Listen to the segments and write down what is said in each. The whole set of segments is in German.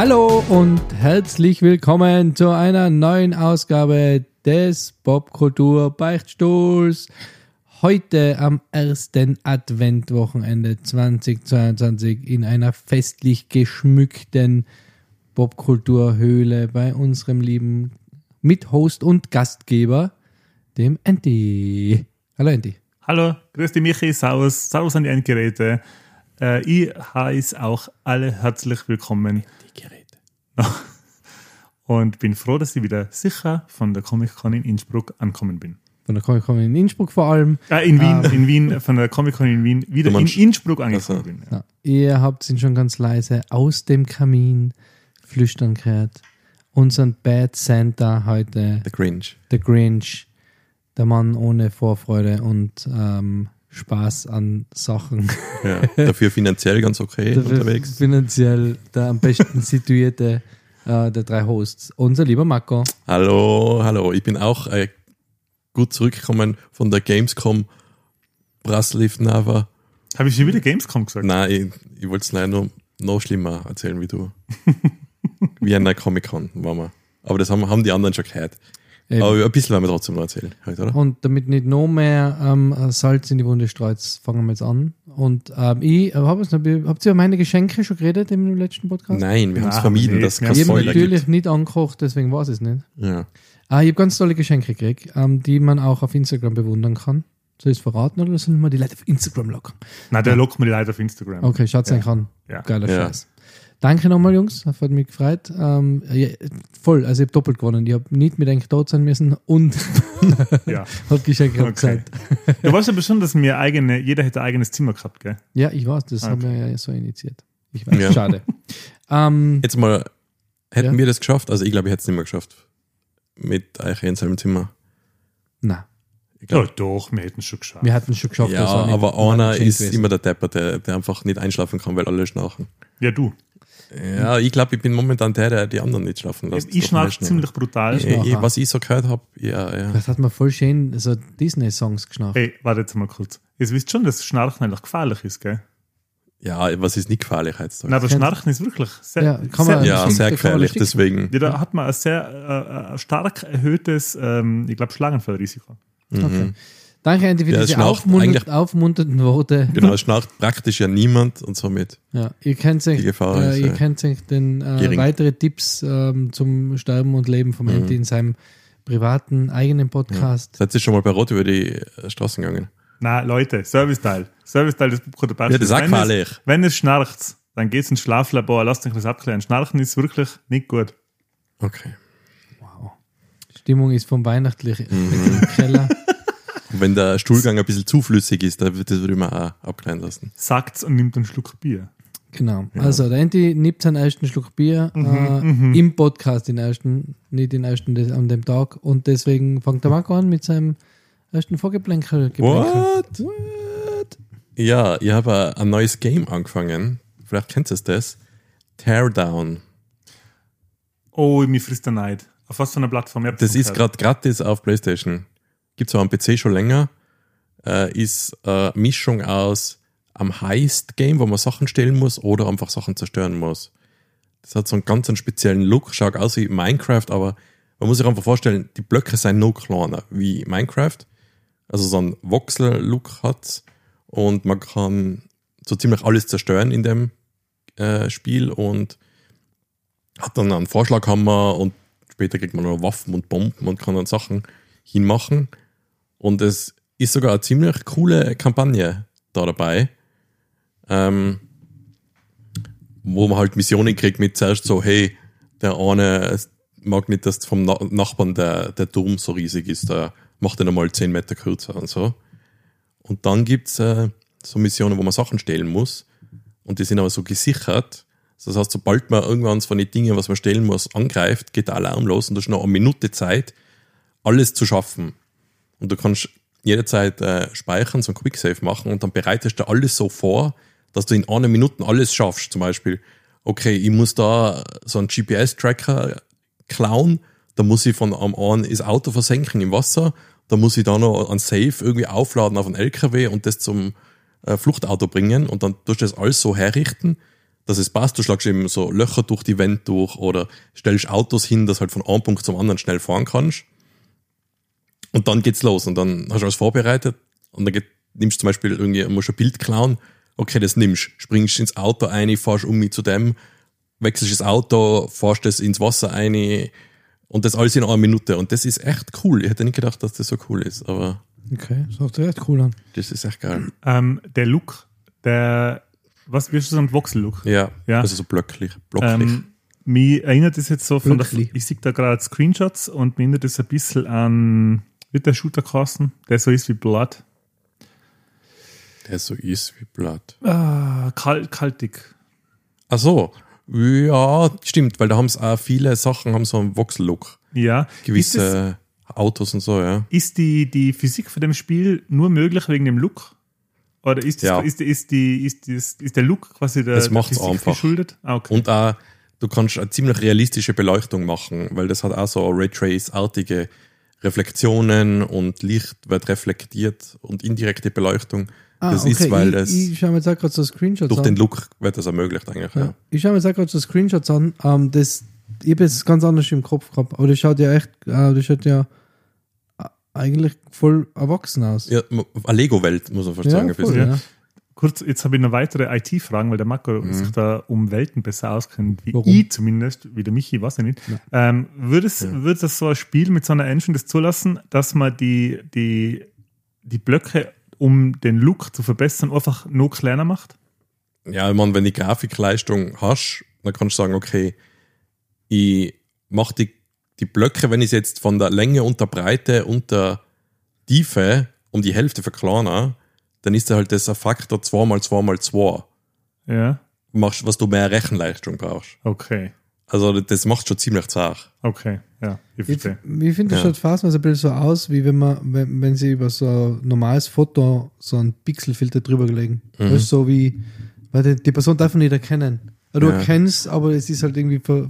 Hallo und herzlich willkommen zu einer neuen Ausgabe des Popkultur Beichtstuhls. Heute am ersten Adventwochenende 2022 in einer festlich geschmückten Popkulturhöhle bei unserem lieben Mithost und Gastgeber, dem Andy. Hallo Andy. Hallo, grüß dich Michi, Servus, Servus an die Endgeräte. Äh, ich heiße auch alle herzlich willkommen. Die Geräte. Und bin froh, dass ich wieder sicher von der Comic-Con in Innsbruck angekommen bin. Von der Comic Con in Innsbruck vor allem. Äh, in Wien, in Wien, von der Comic-Con in Wien, wieder in Innsbruck angekommen Also. bin. Ja. Ihr habt ihn schon ganz leise aus dem Kamin flüstern gehört. Unseren Bad Santa heute, Der Grinch. der Grinch, der Mann ohne Vorfreude und ähm, Spaß an Sachen. Ja, dafür finanziell ganz okay unterwegs. Finanziell der am besten situierte äh, der drei Hosts. Unser lieber Marco. Hallo, hallo. Ich bin auch äh, gut zurückgekommen von der Gamescom Braslivnava. Habe ich schon wieder Gamescom gesagt? Nein, ich, ich wollte es leider noch, noch schlimmer erzählen wie du. wie der Comic-Con waren wir. Aber das haben, haben die anderen schon gehört. Eben. Aber ein bisschen werden wir trotzdem noch erzählen heute, oder? Und damit nicht noch mehr ähm, Salz in die Wunde streut, fangen wir jetzt an. Und ähm, ich habe es noch, habt ihr über meine Geschenke schon geredet im letzten Podcast? Nein, wir haben es vermieden, nee, dass es wir kein Ich habe Spoiler natürlich gibt. nicht angekocht, deswegen ich es nicht. Ja. Ah, ich habe ganz tolle Geschenke gekriegt, ähm, die man auch auf Instagram bewundern kann. Soll ich es verraten oder sollen wir die Leute auf Instagram locken? Nein, der lockt mir die Leute auf Instagram. Okay, schaut es Ja. euch an. Ja. Geiler Ja. Scheiß. Danke nochmal, Jungs. Hat mich gefreut. Ähm, ja, voll, also ich habe doppelt gewonnen. Ich habe nicht mit eigentlich tot sein müssen und Ja. habe Geschenke Okay. gezeigt. Du weißt aber schon, dass mir eigene, jeder hätte ein eigenes Zimmer gehabt, gell? Ja, ich weiß, das Okay. haben wir ja so initiiert. Ich weiß, Ja. schade. ähm, Jetzt mal, hätten Ja. wir das geschafft? Also ich glaube, ich hätte es nicht mehr geschafft. Mit euch in seinem Zimmer. na, Ich Ja, doch, wir hätten es schon geschafft. wir hatten es schon geschafft. ja, das war nicht- aber einer ist gewesen. immer der Depper, der, der einfach nicht einschlafen kann, weil alle schnarchen. Ja, du. Ja, ich glaube, ich bin momentan der, der die anderen nicht schlafen lässt. ich schnarch ziemlich brutal. Ich, ich, was ich so gehört habe, ja, ja. Das hat man voll schön so Disney-Songs geschnarcht. Ey, warte jetzt mal kurz. Ihr wisst schon, dass Schnarchen eigentlich gefährlich ist, gell? Ja, was ist nicht gefährlich heutzutage? Nein, aber Schnarchen ist wirklich sehr, Ja, kann man- sehr, ja, sehr man gefährlich, deswegen. Ja, da hat man ein sehr äh, äh, stark erhöhtes, ähm, ich glaube, Schlaganfallrisiko. Okay. Danke, Andy, für Ja, es diese eigentlich- aufmunternden Worte. Genau, es schnarcht praktisch ja niemand und somit. Ja, ihr kennt Gefahr äh, ist, ihr äh, kennt euch den äh, weitere Tipps ähm, zum Sterben und Leben vom Mhm. Andy in seinem privaten eigenen Podcast. Seid ihr schon mal bei Rot über die äh, Straßen gegangen? Na, Leute, Serviceteil. Serviceteil des Popcorn Ja, das wenn, gefährlich. es, wenn es schnarcht, dann geht's ins Schlaflabor, lasst euch das abklären. Schnarchen ist wirklich nicht gut. Okay. Wow. Stimmung ist vom Weihnachtlichen Mhm. Keller. Und wenn der Stuhlgang ein bisschen zu flüssig ist, dann wird das würde ich mir auch abklären lassen. Sagt's und nimmt einen Schluck Bier. Genau. Also, der Andy nimmt seinen ersten Schluck Bier Mhm, äh, im Podcast, den ersten, nicht den ersten des, an dem Tag. Und deswegen fängt der Marco an mit seinem ersten Vorgeplänkel. Geplänkel. What? What? Ja, ich habe ein neues Game angefangen. Vielleicht kennt ihr das. Teardown. Oh, mir frisst der Neid. Auf was für einer Plattform? Das ist gerade gratis auf PlayStation. Gibt es auch am PC schon länger. Äh, ist eine Mischung aus am Heist-Game, wo man Sachen stellen muss oder einfach Sachen zerstören muss. Das hat so einen ganz einen speziellen Look, schaut aus wie Minecraft, aber man muss sich einfach vorstellen, die Blöcke sind noch kleiner wie Minecraft. Also so einen Voxel-Look hat und man kann so ziemlich alles zerstören in dem äh, Spiel und hat dann einen Vorschlaghammer und später kriegt man noch Waffen und Bomben und kann dann Sachen hinmachen. Und es ist sogar eine ziemlich coole Kampagne da dabei, ähm, wo man halt Missionen kriegt mit zuerst so, hey, der eine mag nicht, dass vom Na Nachbarn der, der Turm so riesig ist, der macht den einmal 10 Meter kürzer und so. Und dann gibt's äh, so Missionen, wo man Sachen stehlen muss. Und die sind aber so gesichert. Das heißt, sobald man irgendwann von den Dingen, was man stellen muss, angreift, geht der Alarm los und du hast noch eine Minute Zeit, alles zu schaffen. Und du kannst jederzeit äh, speichern, so ein Quicksave machen und dann bereitest du alles so vor, dass du in einer Minute alles schaffst. Zum Beispiel, okay, ich muss da so einen GPS-Tracker klauen, da muss ich von am einen das Auto versenken im Wasser, da muss ich da noch ein Safe irgendwie aufladen auf einen LKW und das zum äh, Fluchtauto bringen und dann tust du das alles so herrichten, dass es passt. Du schlagst eben so Löcher durch die Wände durch oder stellst Autos hin, dass halt von einem Punkt zum anderen schnell fahren kannst. Und dann geht's los und dann hast du alles vorbereitet und dann geht, nimmst du zum Beispiel irgendwie, musst ein Bild klauen, okay, das nimmst, springst ins Auto ein, fahrst um mich zu dem, wechselst das Auto, fahrst das ins Wasser ein und das alles in einer Minute und das ist echt cool. Ich hätte nicht gedacht, dass das so cool ist, aber Okay, das hört sich echt cool an. das ist echt geil. Ähm, der Look, der, was wirst du sagen, Voxel-Look? Ja, Ja. also so blöcklich, blocklich. Ähm, mich erinnert das jetzt so von der, Wirklich? ich sehe da gerade Screenshots und mir erinnert das ein bisschen an, wird der Shooter kosten, der so ist wie Blood. der so ist wie Blatt. Ah, kalt, kaltig. Ach so, ja, stimmt, weil da haben es auch viele Sachen, haben so einen Voxel-Look. Ja. Ist, das, Gewisse Autos und so, ja. ist die, die Physik von dem Spiel nur möglich wegen dem Look? Oder ist, das, Ja. ist, ist, die, ist, das, ist der Look quasi der, Es der Physik einfach. geschuldet? Ah, okay. Und auch, du kannst eine ziemlich realistische Beleuchtung machen, weil das hat auch so Raytrace-artige Reflektionen und Licht wird reflektiert und indirekte Beleuchtung. Das ist, weil ich, das Ich schaue mir jetzt auch gerade so Screenshots durch an. den Look wird das ermöglicht eigentlich. Ja. ja. Ich schaue mir jetzt auch gerade so Screenshots an. Ähm, das, ich habe es ganz anders im Kopf gehabt. Aber das schaut ja echt, äh, das schaut ja äh, eigentlich voll erwachsen aus. Ja, eine Lego-Welt, muss man fast sagen. ein voll, ja. Kurz, jetzt habe ich noch weitere IT-Fragen, weil der Marco Mhm. sich da um Welten besser auskennt, wie Warum? ich zumindest, wie der Michi, weiß ich nicht. Ähm, würde, es, würde das so ein Spiel mit so einer Engine das zulassen, dass man die, die, die Blöcke, um den Look zu verbessern, einfach noch kleiner macht? Ja, ich meine, wenn die Grafikleistung hast, dann kannst du sagen, okay, ich mache die, die Blöcke, wenn ich jetzt von der Länge und der Breite und der Tiefe um die Hälfte verkleinere, dann ist da halt das ein Faktor 2 mal 2 mal 2, Ja, machst, was du mehr Rechenleistung brauchst. okay. Also das macht schon ziemlich zart. Okay, ja, ich Ich, verstehe. ich finde, das Ja. schaut phasenweise ein bisschen so aus, wie wenn man, wenn, wenn sie über so ein normales Foto so einen Pixelfilter drüber legen. Das ist so wie, weil die, die Person darf man nicht erkennen. Du Ja. erkennst, aber es ist halt irgendwie, ver,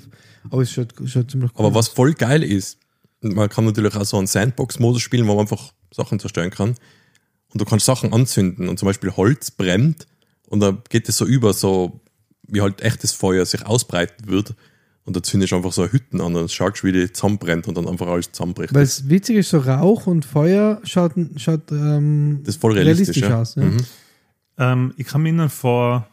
aber es schaut, schaut ziemlich cool Aber was voll geil ist, man kann natürlich auch so einen Sandbox-Modus spielen, wo man einfach Sachen zerstören kann. Und du kannst Sachen anzünden und zum Beispiel Holz brennt und dann geht es so über, so wie halt echtes Feuer sich ausbreiten wird. Und da zündest du einfach so Hütten an und dann schaust du, wie die zusammenbrennt und dann einfach alles zusammenbricht. Weil es witzig ist, so Rauch und Feuer schaut, schaut ähm, Das ist voll realistisch. ja. aus. Ja. Mhm. Ähm, ich kann mich erinnern, vor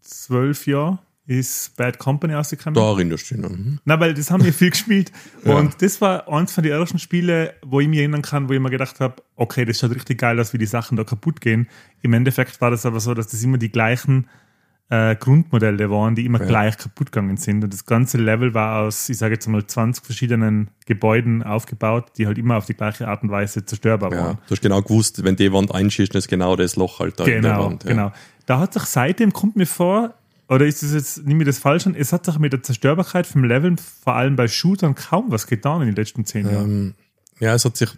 zwölf Jahren ist Bad Company rausgekommen. Da erinnerst du dich noch. Mhm. Na, weil das haben wir viel gespielt. Ja. Und das war eins von den ersten Spiele, wo ich mich erinnern kann, wo ich mir gedacht habe, okay, das schaut richtig geil aus, wie die Sachen da kaputt gehen. Im Endeffekt war das aber so, dass das immer die gleichen äh, Grundmodelle waren, die immer Ja. gleich kaputt gegangen sind. Und das ganze Level war aus, ich sage jetzt mal, 20 verschiedenen Gebäuden aufgebaut, die halt immer auf die gleiche Art und Weise zerstörbar Ja. waren. Du hast genau gewusst, wenn die Wand einschießt, ist genau das Loch halt da in der Genau, Wand. Ja. genau. Da hat sich seitdem, kommt mir vor, oder ist es jetzt, nimm mir das falsch an, es hat sich mit der Zerstörbarkeit vom Leveln, vor allem bei Shootern, kaum was getan in den letzten zehn Jahren. Ähm, ja, es hat sich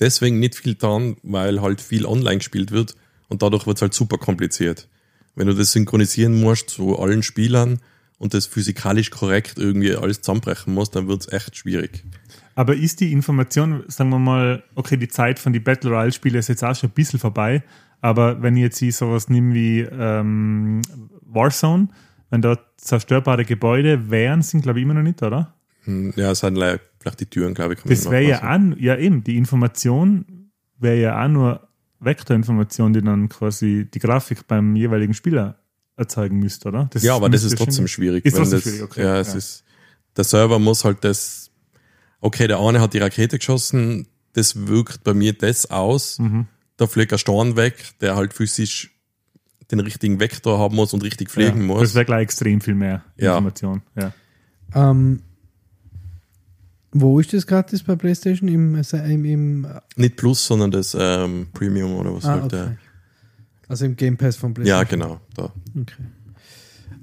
deswegen nicht viel getan, weil halt viel online gespielt wird und dadurch wird es halt super kompliziert. Wenn du das synchronisieren musst zu allen Spielern und das physikalisch korrekt irgendwie alles zusammenbrechen musst, dann wird es echt schwierig. Aber ist die Information, sagen wir mal, okay, die Zeit von die Battle Royale Spiele ist jetzt auch schon ein bisschen vorbei, aber wenn ich jetzt hier sowas nehme wie ähm, Warzone, wenn da zerstörbare Gebäude wären, sind glaube ich immer noch nicht, oder? Hm, Ja, es sind le- vielleicht die Türen, glaube ich. Das wäre ja an, ja eben, die Information wäre ja auch nur Vektorinformation, die dann quasi die Grafik beim jeweiligen Spieler erzeugen müsste, oder? Das Ja, aber das ist trotzdem schwierig. Ist wenn trotzdem das, schwierig, okay. Ja, es ja. ist, der Server muss halt das, okay, der eine hat die Rakete geschossen, das wirkt bei mir das aus, Mhm. da fliegt ein Storn weg, der halt physisch den richtigen Vektor haben muss und richtig fliegen ja, muss. Das wäre gleich extrem viel mehr Ja. Information. Ja. Ähm, wo ist das gratis bei PlayStation? Im, im, im Nicht Plus, sondern das ähm, Premium oder was ah, halt okay. der. Also im Game Pass von Ja, PlayStation. genau. Da. Okay.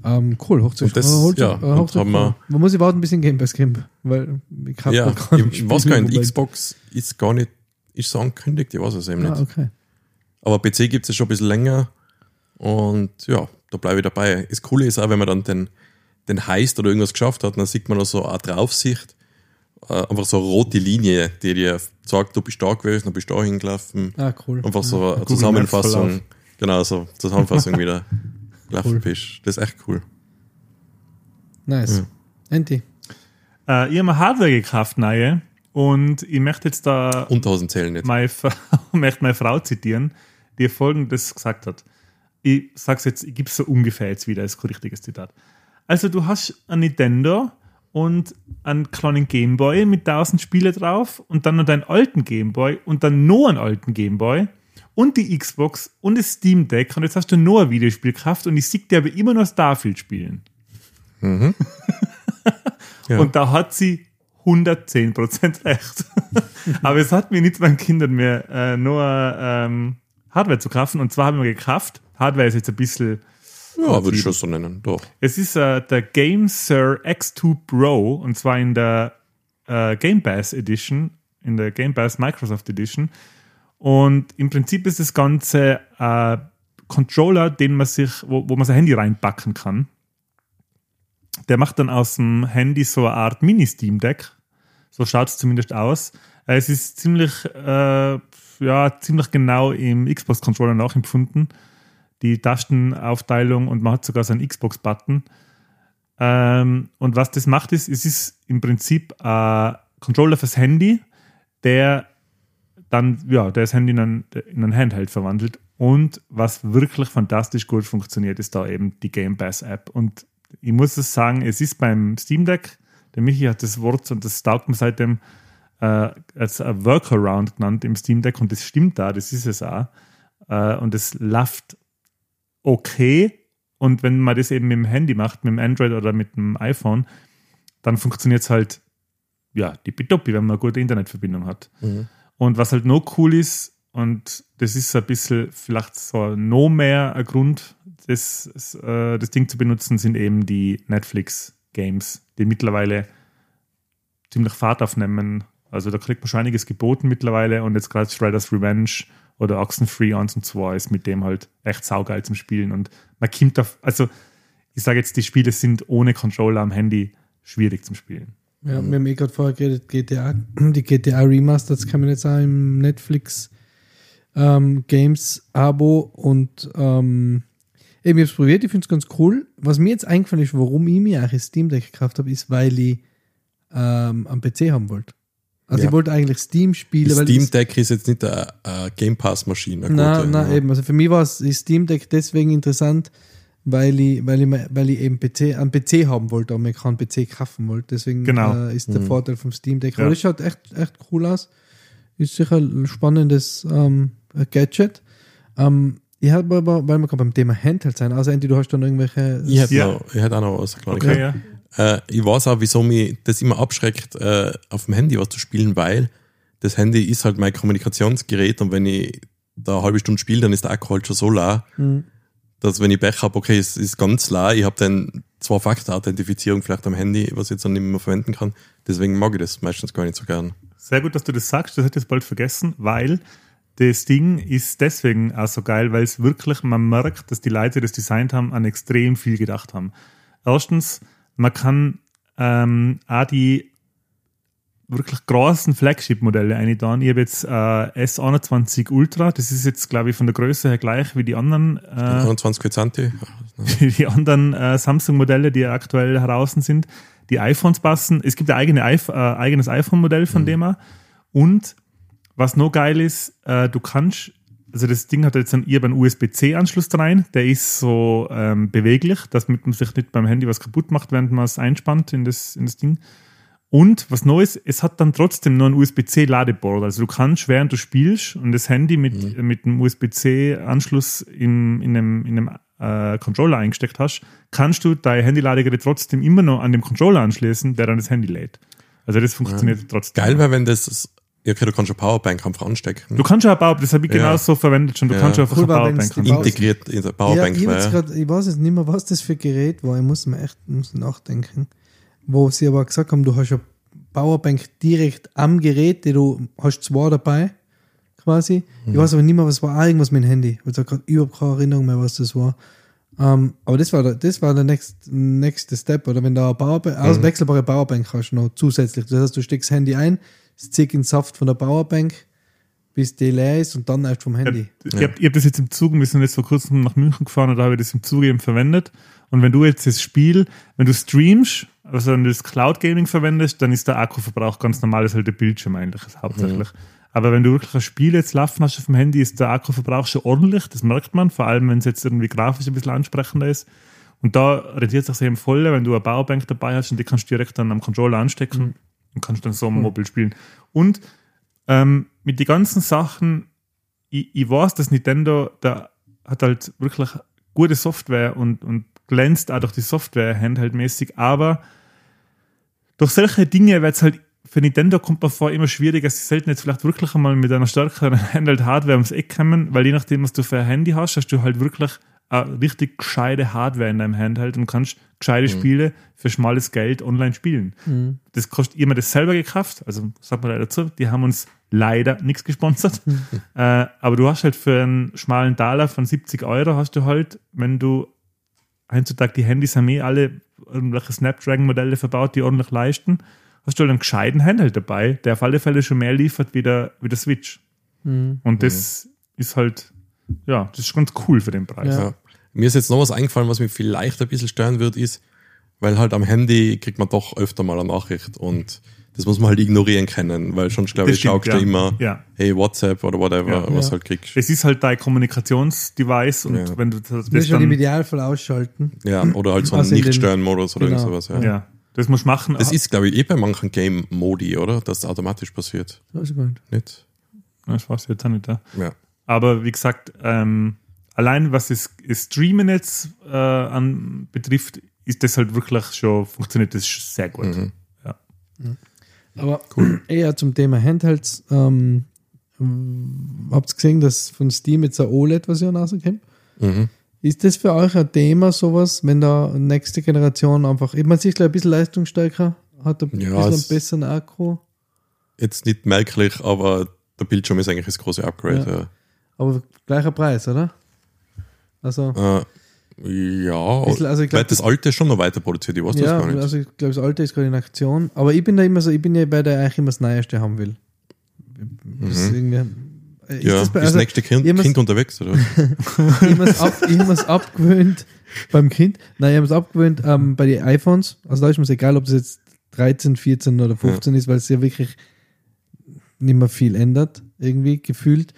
Ähm, cool, hoch zu Und das- äh, hoch ja, äh, und hoch zu- haben wir- Man muss ich warten, bis in Game Pass kommt, weil ich habe Ja, gar ich, ich weiß gar nicht, Xbox ist gar nicht, ist so angekündigt, ich weiß es eben nicht. Ah, okay. Aber PC gibt es schon ein bisschen länger und ja, da bleibe ich dabei. Das Coole ist auch, wenn man dann den, den Heist oder irgendwas geschafft hat, dann sieht man noch so eine Draufsicht, äh, einfach so eine rote Linie, die dir sagt, du bist da gewesen, du bist da hingelaufen. Ah, cool. Einfach so eine Google Zusammenfassung. Genau, so Zusammenfassung wieder gelaufen Cool. bist. Das ist echt cool. Nice. Enti. Äh, ich habe mir Hardware gekauft, neue. Und ich möchte jetzt da Unterhosen zählen nicht. meine, Frau, möchte meine Frau zitieren, die folgendes gesagt hat. Ich sag's jetzt, ich gebe es so ungefähr jetzt wieder, ist kein richtiges Zitat. Also du hast ein Nintendo und einen kleinen Gameboy mit 1000 Spiele drauf und dann noch deinen alten Gameboy und dann noch einen alten Gameboy und die Xbox und das Steam Deck und jetzt hast du nur ein Videospiel gekauft und ich sehe dir aber immer noch Starfield spielen. Ja. Und da hat sie 110% recht. Aber es hat mir nichts meinen Kindern mehr äh, nur ähm, Hardware zu kaufen. Und zwar haben wir gekauft. Hardware ist jetzt ein bisschen. Ja, würde ich schon so nennen. Doch. Es ist äh, der GameSir X2 Pro und zwar in der äh, Game Pass Edition, in der Game Pass Microsoft Edition. Und im Prinzip ist das Ganze äh, Controller, den man sich, wo, wo man sein Handy reinpacken kann. Der macht dann aus dem Handy so eine Art Mini-Steam Deck. So schaut es zumindest aus. Es ist ziemlich, äh, ja, ziemlich genau im Xbox-Controller nachempfunden. Die Tastenaufteilung und man hat sogar so einen Xbox-Button. Ähm, und was das macht, ist, es ist im Prinzip ein Controller fürs Handy, der dann, ja, der das Handy in ein, in Handheld verwandelt. Und was wirklich fantastisch gut funktioniert, ist da eben die Game Pass App. Und ich muss es sagen, es ist beim Steam Deck, der Michi hat das Wort und das taugt mir seitdem äh, als Workaround genannt im Steam Deck und das stimmt da, das ist es auch. Äh, und es läuft okay. Und wenn man das eben mit dem Handy macht, mit dem Android oder mit dem iPhone, dann funktioniert es halt, ja, tippitoppi, wenn man eine gute Internetverbindung hat. Und was halt noch cool ist, und das ist ein bisschen vielleicht so noch mehr ein Grund, das, äh, das Ding zu benutzen, sind eben die Netflix-Games, die mittlerweile ziemlich Fahrt aufnehmen. Also da kriegt man schon einiges geboten mittlerweile und jetzt gerade Shredder's Revenge oder Oxenfree 1 und 2 ist mit dem halt echt saugeil zum Spielen und man kommt auf, also ich sage jetzt, die Spiele sind ohne Controller am Handy schwierig zum Spielen. Ja, wir haben eh gerade vorher geredet, GTA, die GTA Remasters kann man jetzt auch im Netflix ähm, Games Abo und ähm, eben, ich habe es probiert, ich finde es ganz cool. Was mir jetzt eingefallen ist, warum ich mir eigentlich ein Steam Deck gekauft habe, ist, weil ich ähm, am PC haben wollte. Also Ja. ich wollte eigentlich Steam-Spiele, weil Steam es- Deck ist jetzt nicht eine, eine Game Pass-Maschine. gute, na, ja. eben. Also für mich war es das Steam Deck deswegen interessant, weil ich, weil ich, weil ich eben PC, einen PC haben wollte, aber mir keinen PC kaufen wollte. Deswegen Genau. äh, ist der Vorteil vom Steam Deck. Ja. Aber das schaut echt, echt cool aus. Ist sicher ein spannendes ähm, Gadget. Ähm, ich habe aber, weil wir gerade beim Thema Handheld sein, also Andy, du hast dann irgendwelche. Ich hätte, Ja. noch, ich hätte auch noch was erklären Okay, ja. Äh, ich weiß auch, wieso mich das immer abschreckt, äh, auf dem Handy was zu spielen, weil das Handy ist halt mein Kommunikationsgerät und wenn ich da eine halbe Stunde spiele, dann ist der Akku halt schon so la, Mhm. dass wenn ich Pech habe, okay, es ist ganz la, ich habe dann Zwei-Faktor-Authentifizierung vielleicht am Handy, was ich jetzt dann nicht mehr verwenden kann. Deswegen mag ich das meistens gar nicht so gern. Sehr gut, dass du das sagst, das hätte ich bald vergessen, weil das Ding ist deswegen auch so geil, weil es wirklich, man merkt, dass die Leute, die das designt haben, an extrem viel gedacht haben. Erstens, man kann ähm, auch die wirklich großen Flagship-Modelle einbauen. Ich habe jetzt äh, S21 Ultra, das ist jetzt, glaube ich, von der Größe her gleich wie die anderen äh, 21 Quetzanti, die anderen äh, Samsung-Modelle, die aktuell heraus sind. Die iPhones passen. Es gibt ein eigene, äh, eigenes iPhone-Modell von dem her. Und was noch geil ist, äh, du kannst, also das Ding hat jetzt einen, einen USB-C-Anschluss rein, der ist so ähm, beweglich, damit man sich nicht beim Handy was kaputt macht, während man es einspannt in das, in das Ding. Und was Neues, es hat dann trotzdem noch ein USB-C-Ladeboard. Also du kannst, während du spielst und das Handy mit, mit einem USB-C-Anschluss in, in einem, in einem äh, Controller eingesteckt hast, kannst du dein Handyladegerät trotzdem immer noch an dem Controller anschließen, der dann das Handy lädt. Also das funktioniert trotzdem. Geil wäre, wenn das, ja, okay, du kannst eine Powerbank einfach anstecken. Du kannst ja eine Power, das habe ich Ja. genau so verwendet schon. Du Ja. kannst ja einfach Cool eine Powerbank anschließen. integriert in der Ja, Powerbank ich, jetzt wäre. grad, ich weiß jetzt nicht mehr, was das für ein Gerät war. Ich muss mir echt muss nachdenken. Wo sie aber gesagt haben, du hast eine Powerbank direkt am Gerät, die du hast zwei dabei, quasi. Ich weiß aber nicht mehr, was war. Ah, irgendwas mit dem Handy. Ich habe gerade überhaupt keine Erinnerung mehr, was das war. Ähm, aber das war der, das war der next, nächste Step, oder wenn du eine Powerbank, Mhm. also wechselbare Powerbank hast, noch zusätzlich. Das heißt, du steckst das Handy ein, es zieht in den Saft von der Powerbank, bis die leer ist und dann erst vom Handy. Ich habe hab das jetzt im Zug, wir sind jetzt vor kurzem nach München gefahren und da habe ich das im Zug eben verwendet. Und wenn du jetzt das Spiel, wenn du streamst, also wenn du das Cloud Gaming verwendest, dann ist der Akkuverbrauch ganz normal, das ist halt der Bildschirm eigentlich hauptsächlich. Aber wenn du wirklich ein Spiel jetzt laufen hast auf dem Handy, ist der Akkuverbrauch schon ordentlich, das merkt man, vor allem wenn es jetzt irgendwie grafisch ein bisschen ansprechender ist. Und da rentiert es sich eben voll, wenn du eine Powerbank dabei hast und die kannst du direkt dann am Controller anstecken und kannst dann so am Mobil spielen. Und ähm, mit den ganzen Sachen, ich, ich weiß, dass Nintendo da hat halt wirklich gute Software und, und glänzt auch durch die Software handheldmäßig, aber durch solche Dinge wird es halt für Nintendo kommt man vor immer schwieriger. Sie sollten jetzt vielleicht wirklich einmal mit einer stärkeren Handheld-Hardware ums Eck kommen, weil je nachdem, was du für ein Handy hast, hast du halt wirklich richtig gescheite Hardware in deinem Handheld und kannst gescheite Spiele für schmales Geld online spielen. Das kostet immer das selber gekauft, also sagt man leider dazu, die haben uns leider nichts gesponsert. äh, aber du hast halt für einen schmalen Taler von 70 Euro hast du halt, wenn du heutzutage die Handys haben eh alle irgendwelche Snapdragon-Modelle verbaut, die ordentlich leisten, hast du halt einen gescheiten Handheld dabei, der auf alle Fälle schon mehr liefert wie der, wie der Switch. Und das ist halt, ja, das ist ganz cool für den Preis. Ja. Ja. Mir ist jetzt noch was eingefallen, was mich vielleicht ein bisschen stören wird, ist, weil halt am Handy kriegt man doch öfter mal eine Nachricht und das muss man halt ignorieren können, weil sonst glaube ich, schaust stimmt, du ja. immer, Ja. hey, WhatsApp oder whatever, Ja. was Ja. halt kriegst. Es ist halt dein Kommunikationsdevice und Ja. wenn du das, Das das schon im dann, Idealfall ausschalten. Ja, oder halt so einen Also Nicht-Stören-Modus oder Genau. sowas. Ja. ja, das musst du machen. Das ist, glaube ich, eh bei manchen Game-Modi, oder? Dass das automatisch passiert. Das ist gut. Nicht? das weiß ich jetzt auch nicht. Ja. Ja. Aber wie gesagt, ähm, allein was das, Streamen jetzt äh, an, betrifft, ist das halt wirklich schon, funktioniert das sehr gut. Mhm. Ja. Aber eher zum Thema Handhelds. Ähm, habt ihr gesehen, dass von Steam jetzt eine OLED-Version rauskommt? Mhm. Ist das für euch ein Thema, sowas, wenn da nächste Generation einfach, ich meine, sich ein bisschen leistungsstärker hat, ein Ja, bisschen einen es- besseren Akku, Jetzt nicht merklich, aber der Bildschirm ist eigentlich das große Upgrade. Aber gleicher Preis, oder? Also, Ja, äh, ja also ich glaub, weil das alte ist schon noch weiter produziert, ich weiß das ja, gar nicht. also ich glaube, das alte ist gerade in Aktion, aber ich bin da immer so, ich bin ja bei der eigentlich immer das Neueste haben will. Das ist irgendwie, äh, ist Mhm. ja, das bei, ist also, das nächste kind, kind unterwegs, oder? ich habe es ab, abgewöhnt beim Kind. Nein, ich habe es abgewöhnt ähm, bei den iPhones. Also da ist mir es egal, ob das jetzt 13, 14 oder 15 ist, weil es ja wirklich nicht mehr viel ändert, irgendwie gefühlt.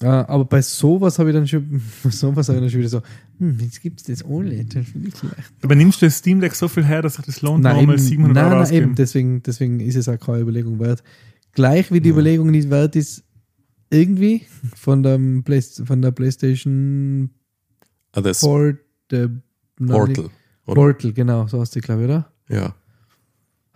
Äh, aber bei sowas habe ich dann schon, bei sowas habe ich dann schon wieder so, hm, jetzt gibt es das OLED, das finde ich vielleicht. Aber nimmst du das Steam Deck so viel her, dass sich das lohnt, Nein, nochmal eben, 700 nein, Euro nein, auszugeben? eben, deswegen, deswegen ist es auch keine Überlegung wert. Gleich wie die Überlegung nicht wert ist, irgendwie von, dem Play, von der PlayStation Ah, das Port, äh, Portal. Oder? Portal, genau, so heißt die, glaube ich, oder? Ja.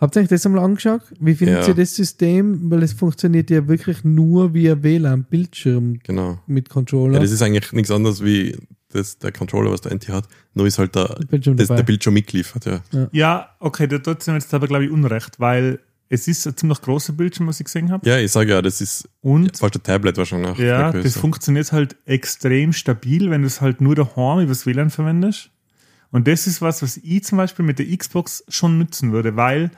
Habt ihr euch das einmal angeschaut? Wie findet Ja. ihr das System? Weil es funktioniert ja wirklich nur via WLAN-Bildschirm Genau. mit Controller. Ja, das ist eigentlich nichts anderes wie das, der Controller, was der NT hat. Nur ist halt der, Bildschirm das, der Bildschirm mitgeliefert, ja. Ja, okay, da tut mir jetzt aber, glaube ich, unrecht, weil es ist ein ziemlich großer Bildschirm, was ich gesehen habe. Ja, ich sage ja, das ist Und fast ein Tablet wahrscheinlich. ja, das funktioniert halt extrem stabil, wenn du es halt nur daheim übers WLAN verwendest. Und das ist was, was ich zum Beispiel mit der Xbox schon nutzen würde, weil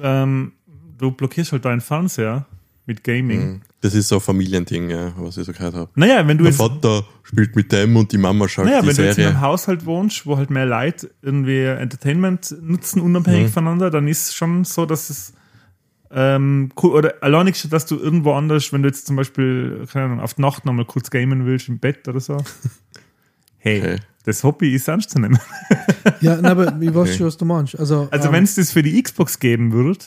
ähm, du blockierst halt deinen Fernseher mit Gaming. Mhm. Das ist so ein Familiending, ja, was ich so gehört habe. Naja, wenn du Der jetzt Vater spielt mit dem und die Mama schaut Naja, die wenn du jetzt in einem Serie. Haushalt wohnst, wo halt mehr Leute irgendwie Entertainment nutzen, unabhängig Mhm. voneinander, dann ist schon so, dass es ähm, cool, oder allein schon, dass du irgendwo anders, wenn du jetzt zum Beispiel, keine Ahnung, auf die Nacht nochmal kurz gamen willst im Bett oder so. Hey, Okay. Das Hobby ist ernst zu nehmen. ja, nein, aber ich weiß Okay. schon, was du meinst. Also, Also ähm, wenn es das für die Xbox geben würde,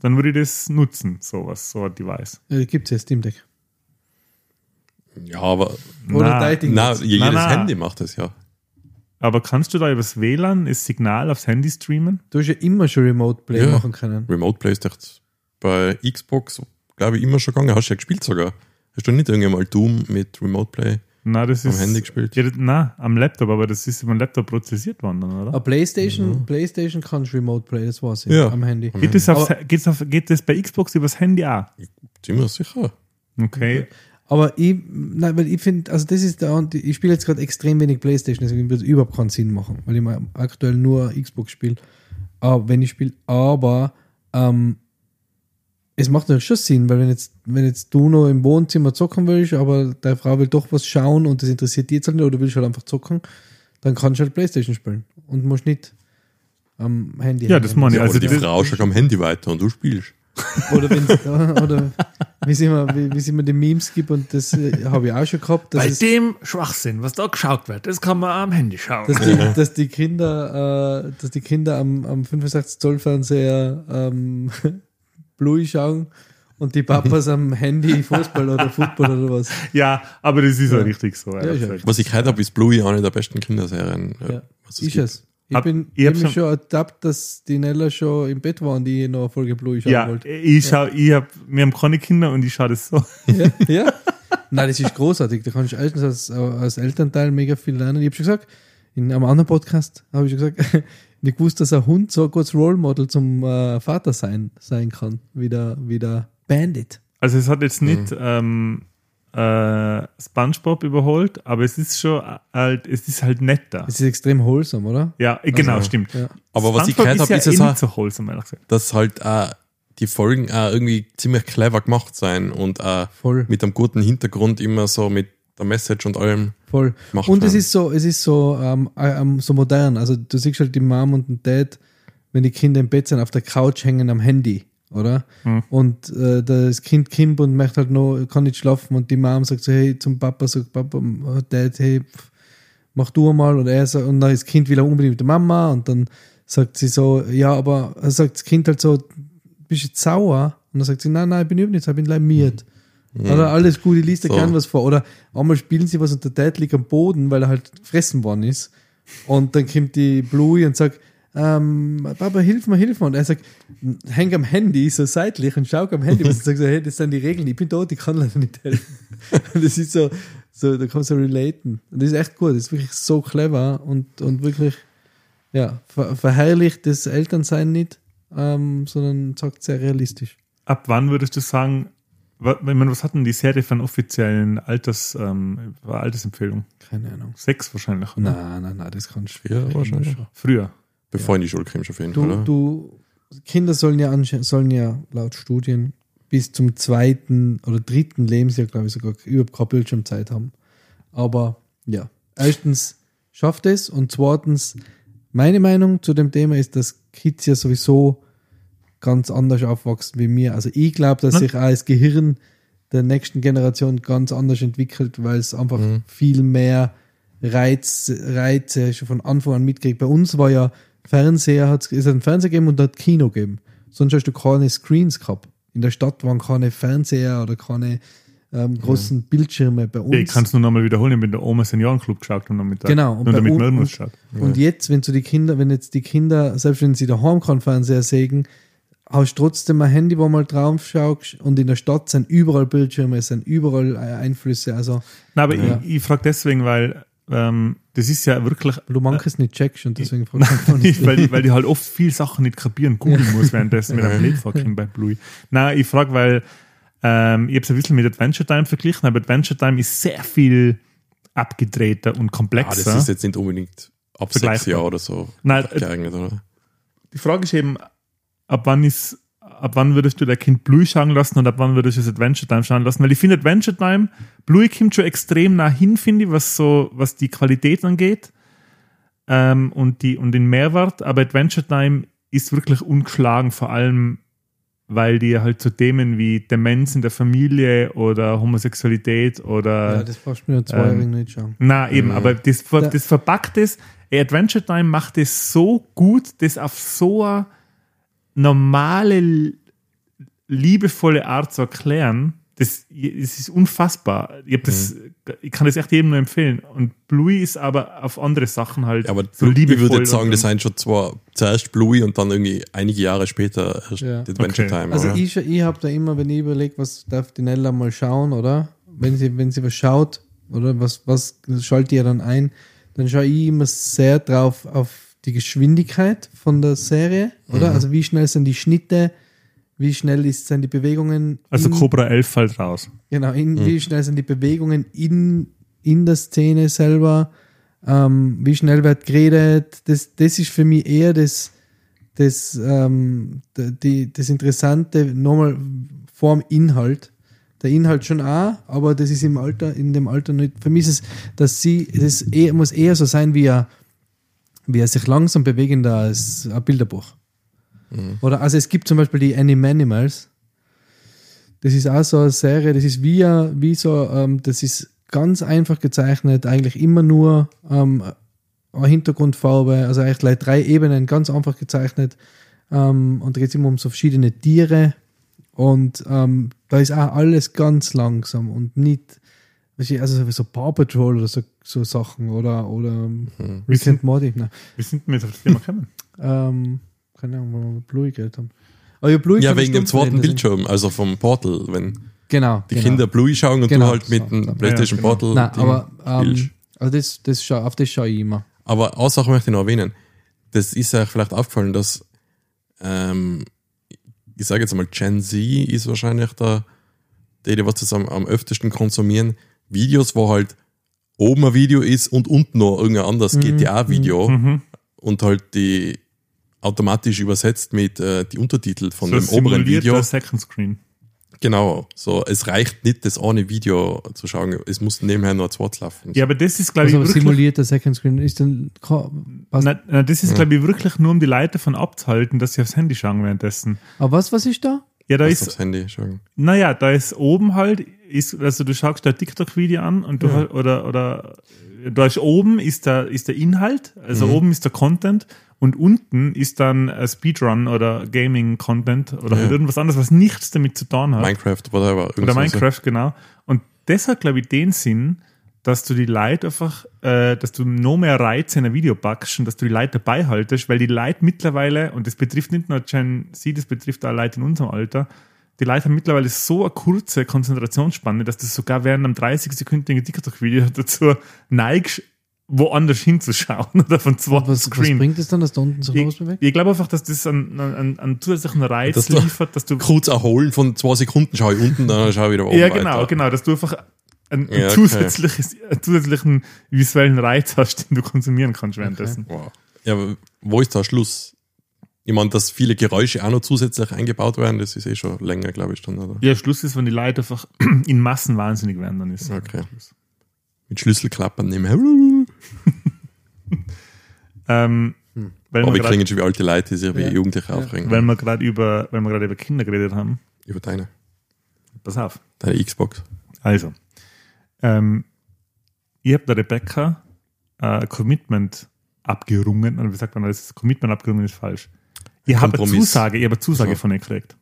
dann würde ich das nutzen, sowas, so ein Device. äh, gibt es ja Steam Deck. Ja, aber Oder Na, na, jedes na. Handy macht das ja. Aber kannst du da übers WLAN das Signal aufs Handy streamen? Du hast ja immer schon Remote Play Ja. machen können. Remote Play ist echt bei Xbox, glaube ich, immer schon gegangen. Hast du ja gespielt sogar. Hast du nicht irgendwann mal Doom mit Remote Play? Na, das Am ist. Handy gespielt? Ja, na, am Laptop, aber das ist über den Laptop prozessiert worden, dann, oder? Aber PlayStation, PlayStation kannst Remote Play, das war's Ja. am Handy. Geht das, aufs, geht's auf, geht das bei Xbox übers Handy auch? Ziemlich sicher. Okay. Aber ich, nein, weil ich finde, also das ist der, ich spiele jetzt gerade extrem wenig Playstation, deswegen würde es überhaupt keinen Sinn machen, weil ich mal aktuell nur Xbox spiele, aber wenn ich spiele, aber ähm, es macht natürlich schon Sinn, weil wenn jetzt, wenn jetzt du noch im Wohnzimmer zocken willst, aber deine Frau will doch was schauen und das interessiert die jetzt halt nicht, oder du willst halt einfach zocken, dann kannst du halt Playstation spielen und musst nicht am Handy. Ja, das meine ich. Ja, Also oder die Frau schaut am Handy weiter und du spielst. Oder wenn oder wie es immer, wie, wie es immer die Memes gibt und das äh, habe ich auch schon gehabt, dass, Bei es, dem Schwachsinn, was da geschaut wird, das kann man am Handy schauen. dass, die, dass die Kinder, äh, dass die Kinder am, am 65 Zoll Fernseher ähm, Bluey schauen und die Papas am Handy Fußball oder Football oder was. Ja, aber das ist Ja. ja richtig so. Ja, ja. Was ich gehört habe, ist Bluey eine der besten Kinderserien. äh, Ja. was Ist gibt. es. Ich, Hab- bin, ich ich hab habe mich schon- ertappt, dass die Nella schon im Bett war und die noch eine Folge Bluey schauen Ja, wollte. ich schau, ich hab, wir haben keine Kinder und ich schaue das so. Ja, ja. Nein, das ist großartig. Da kannst du erstens als, als Elternteil mega viel lernen. Ich habe schon gesagt, in einem anderen Podcast habe ich schon gesagt, nicht gewusst, dass ein Hund so ein gutes Role Model zum äh, Vater sein, sein kann, wie der, wie der Bandit. Also es hat jetzt nicht ähm, äh, SpongeBob überholt, aber es ist schon halt, es ist halt netter. Es ist extrem wholesome, oder? Ja, genau, Also, stimmt. Ja. Aber was ich gehört habe, ja ist es eh so wholesome, ehrlich gesagt. dass halt äh, die Folgen auch irgendwie ziemlich clever gemacht sein und Voll. mit einem guten Hintergrund immer so mit der Message und allem. Voll. Macht und es ist so, es ist so, ähm, ähm, so modern. Also du siehst halt die Mom und den Dad, wenn die Kinder im Bett sind, auf der Couch hängen am Handy, oder? Und äh, das Kind kommt und möchte halt noch, kann nicht schlafen und die Mom sagt so, hey, zum Papa, sagt Papa, äh, Dad, hey, pf, mach du mal und er sagt, und dann das Kind will er unbedingt mit der Mama und dann sagt sie so, ja, aber er sagt das Kind halt so, bist du jetzt sauer? Und dann sagt sie, nein, nein, ich bin überhaupt nicht, sauer, ich bin lamiert. Oder alles gut, ich liest dir So. gern was vor. Oder einmal spielen sie was und der Dad liegt am Boden, weil er halt gefressen worden ist. Und dann kommt die Bluey und sagt, ähm, Papa, hilf mir, hilf mir. Und er sagt, häng am Handy so seitlich und schau am Handy. Und sagt so, hey, das sind die Regeln, ich bin tot, ich kann leider nicht helfen. Und das ist so, so da kannst du relaten. Und das ist echt gut, das ist wirklich so clever und, und wirklich, ja, ver verherrlicht das Elternsein nicht, ähm, sondern sagt sehr realistisch. Ab wann würdest du sagen, was hat denn die Serie von offiziellen Alters, ähm, Altersempfehlung? Keine Ahnung. Sechs wahrscheinlich, oder? Nein, nein, nein, das kannst du Ja, wahrscheinlich. Früher. Bevor in die Schule kommst, auf jeden Du, Fall. oder? du, Kinder sollen ja, sollen ja laut Studien bis zum zweiten oder dritten Lebensjahr, glaube ich, sogar überhaupt keine Bildschirmzeit haben. Aber ja, erstens schafft es und zweitens, meine Meinung zu dem Thema ist, dass Kids ja sowieso ganz anders aufwachsen wie mir. Also ich glaube, dass sich auch das Gehirn der nächsten Generation ganz anders entwickelt, weil es einfach Mhm. viel mehr Reiz, Reize schon von Anfang an mitkriegt. Bei uns war ja Fernseher, hat's, es hat ein Fernseher gegeben und hat Kino gegeben. Sonst hast du keine Screens gehabt. In der Stadt waren keine Fernseher oder keine ähm, großen Bildschirme bei uns. Ich kann es nur nochmal wiederholen, ich bin der Oma Seniorenclub geschaut am Nachmittag. Genau, und Und damit un- Melmus und- geschaut. Und jetzt, wenn du die Kinder, wenn jetzt die Kinder, selbst wenn sie daheim keinen Fernseher sägen, hast du trotzdem ein Handy, wo mal drauf schaust und in der Stadt sind überall Bildschirme, es sind überall äh, Einflüsse. Also Nein, aber Ja. ich, ich frage deswegen, weil ähm, das ist ja wirklich, du manches nicht checkst und deswegen fragst du einfach nicht. weil, weil die halt oft viel Sachen nicht kapieren, googeln muss, währenddessen mit einem vorkommt bei Bluey. Nein, ich frage, weil ähm, ich habe es ein bisschen mit Adventure Time verglichen, aber Adventure Time ist sehr viel abgedrehter und Ah, das komplexer. ist jetzt nicht unbedingt ab sechs. Jahren oder so Nein, äh, geeignet, oder? die Frage ist eben, ab wann ist, ab wann würdest du dein Kind Bluey schauen lassen und ab wann würdest du es Adventure Time schauen lassen? Weil ich finde Adventure Time, Bluey kommt schon extrem nah hin, finde ich, was so, was die Qualität angeht ähm, und, die, und den Mehrwert, aber Adventure Time ist wirklich ungeschlagen, vor allem weil die halt so Themen wie Demenz in der Familie oder Homosexualität oder ja, das brauchst du mir Zweijährigen nicht schauen. na, eben, Mhm. aber das, das verpackt ist, Adventure Time macht es so gut, das auf so eine normale, liebevolle Art zu erklären. Das, es ist unfassbar. Ich, hab das, Mhm. ich kann das echt jedem nur empfehlen. Und Bluey ist aber auf andere Sachen halt Ja, aber so ich liebevoll. würde jetzt sagen, und- das sind schon zwar zuerst Bluey und dann irgendwie einige Jahre später erst Ja. die Adventure Okay. Time. Also oder? ich, ich habe da immer, wenn ich überlege, was darf die Nella mal schauen, oder? Wenn sie, wenn sie was schaut, oder was, was schaltet ihr dann ein, dann schaue ich immer sehr drauf auf die Geschwindigkeit von der Serie, oder? Mhm. Also wie schnell sind die Schnitte, wie schnell ist, sind die Bewegungen. Also in, Cobra 11 fällt raus. Genau, in, wie schnell sind die Bewegungen in, in der Szene selber, ähm, wie schnell wird geredet. Das, das ist für mich eher das, das, ähm, die, das Interessante, nochmal vorm Inhalt. Der Inhalt schon auch, aber das ist im Alter, in dem Alter nicht. Für mich ist es, dass sie, das eher, muss eher so sein wie ein, wie ein sich langsam bewegender als ein Bilderbuch. Oder also es gibt zum Beispiel die Animanimals. Das ist auch so eine Serie, das ist wie, wie so, ähm, das ist ganz einfach gezeichnet, eigentlich immer nur ähm, eine Hintergrundfarbe, also eigentlich gleich drei Ebenen, ganz einfach gezeichnet. Ähm, und da geht es immer um so verschiedene Tiere. Und ähm, da ist auch alles ganz langsam und nicht, also so Paw Patrol oder so, so Sachen oder, oder Mhm. Rick and Morty. Nein. Wie sind wir jetzt auf das Thema gekommen? Ähm, keine Ahnung, weil wir Bluey Geld haben. Aber ja, Bluey Ja, wegen dem zweiten reden, Bildschirm, also vom Portal, wenn Genau. die genau. Kinder Bluey schauen und Genau, du halt mit so, dem so. PlayStation Ja, genau. Portal. Nein, aber ähm, also das, das schau, auf das schaue ich immer. Aber eine Sache möchte ich noch erwähnen. Das ist euch vielleicht aufgefallen, dass, ähm, ich sage jetzt mal, Gen Z ist wahrscheinlich der, die, die was das am, am öftesten konsumieren. Videos, wo halt oben ein Video ist und unten noch irgendein anderes GTA-Video Mhm. und halt die automatisch übersetzt mit äh, die Untertitel von So dem oberen simulierter Video. Second Screen. Genau. So, es reicht nicht, das eine Video zu schauen. Es muss nebenher noch ein zweites laufen. Ja, aber das ist, glaube ich, Also wirklich, simulierter Second Screen ist dann was, na, na, das ist, glaube ich, wirklich nur, um die Leute davon abzuhalten, dass sie aufs Handy schauen währenddessen. Aber was, was ist da? Ja, da Was ist, aufs Handy schauen. naja, da ist oben halt, ist, also du schaust da TikTok-Video an und du halt, oder, oder, da ist oben ist der, ist der Inhalt, also oben ist der Content und unten ist dann äh, Speedrun oder Gaming-Content oder halt Ja. irgendwas anderes, was nichts damit zu tun hat. Minecraft, whatever. Oder. Minecraft, genau. Und das hat, glaube ich, den Sinn, dass du die Leute einfach, äh, dass du noch mehr Reize in ein Video packst und dass du die Leute dabei haltest, weil die Leute mittlerweile, und das betrifft nicht nur Gen Z, das betrifft auch Leute in unserem Alter, die Leute haben mittlerweile so eine kurze Konzentrationsspanne, dass du sogar während einem 30-sekündigen TikTok-Video dazu neigst, woanders hinzuschauen oder von zwei Was, was Screen. bringt es dann, dass da unten sich Ich, rausbewegt? ich glaube einfach, dass das einen, einen, einen zusätzlichen Reiz Dass liefert, dass du kurz erholen von zwei Sekunden, schaue ich unten, dann schaue ich wieder oben Ja, genau, weiter. genau, dass du einfach einen, Ja, okay. zusätzliches, einen zusätzlichen visuellen Reiz hast, den du konsumieren kannst währenddessen. Wow. Ja, aber wo ist der Schluss? Ich meine, dass viele Geräusche auch noch zusätzlich eingebaut werden, das ist eh schon länger, glaube ich, dann, oder? Ja, Schluss ist, wenn die Leute einfach in Massen wahnsinnig werden, dann ist Okay. Mit Schlüsselklappern nehmen. Ähm, weil, Aber wir klingen schon wie alte Leute, die sich wie Ja. Jugendliche Ja. aufregen. weil wir gerade über, weil wir gerade über Kinder geredet haben. Über deine, Pass auf. deine Xbox. Also, ähm, ich habe der Rebecca äh, Commitment abgerungen, oder wie sagt man das? Commitment abgerungen ist falsch. Ich habe eine. Zusage, ich habe eine Zusage So. von ihr gekriegt.